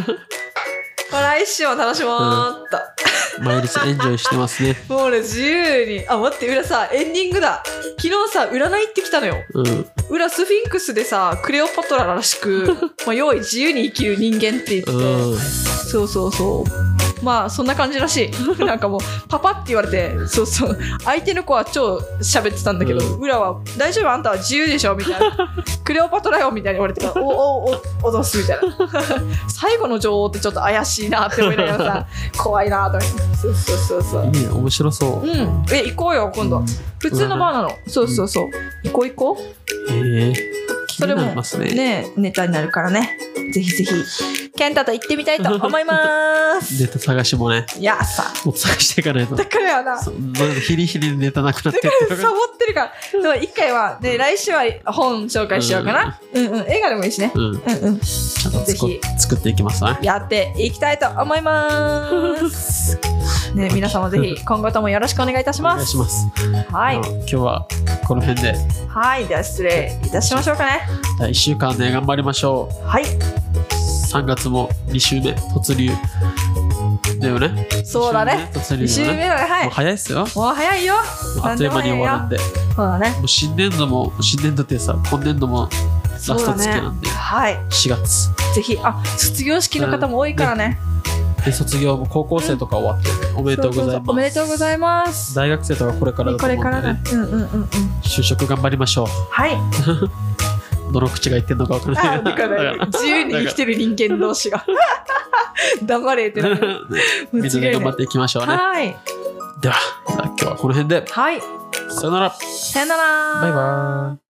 まあ来週も楽しもうっと。毎日エンジョイしてますね。もうね、自由に。あ、待って、裏さ、エンディングだ。昨日さ、占い行ってきたのよ。うん。裏スフィンクスでさ、クレオパトラらしく、*laughs* まあ、用意自由に生きる人間って言って、うん。そうそうそう。まあ、そんな感じらしい。*laughs* なんかもう、パパって言われて、そうそう。相手の子は超喋ってたんだけど、うん裏は、大丈夫あんたは自由でしょみたいな。*laughs* クレオパトラよみたいに言われてたおおお、脅すみたいな。*laughs* 最後の女王ってちょっと怪しいなって思いながらさ、怖いなと思って。そうそうそうそう。いいね、面白そう。うん。え、行こうよ、今度。普通のバーなの。そうそうそう。行こう行こへえ気にそれもね。ねネタになるからね。ぜひぜひ、ケンタと行ってみたいと思います。*laughs* ネタ探しもね、いやさ。もっと探していかないと。だからやな。ヒリヒリネタなくなってるからサボってるから。一回は、で、来週は本紹介しようかな。うんうん。映画でもいいしね。うん。うんうん。ちゃんとぜ作っていきますね。やっていきたいと思います。*laughs* ね、皆様ぜひ今後ともよろしくお願いいたしおます。願いします。はいあ。今日はこの辺で、はい。では失礼いたしましょうかね。1週間ね、頑張りましょう。はい。3月も2週目突入だよね。そうだね。2週目突2週入だよね。目だね。はいもう。早いっすよ。もう早いよ。あっという間に終わるんで。そうだね。もう新年度も、新年度ってさ、今年度もラスト月なんで、。はい。4月。ぜひ、あ、卒業式の方も多いからね。で、卒業も高校生とか終わって、おめでとうございます。おめでとうございます。大学生とかこれからだとこれからだ。思うんでね。うんうんうんうん。就職頑張りましょう。はい。*laughs* どの口が言ってんのか分からないから自由に生きてる人間同士が。*laughs* 黙れってなる。みんなで頑張っていきましょうね。はい。では、今日はこの辺で、はい。さよなら。さよなら。バイバーイ。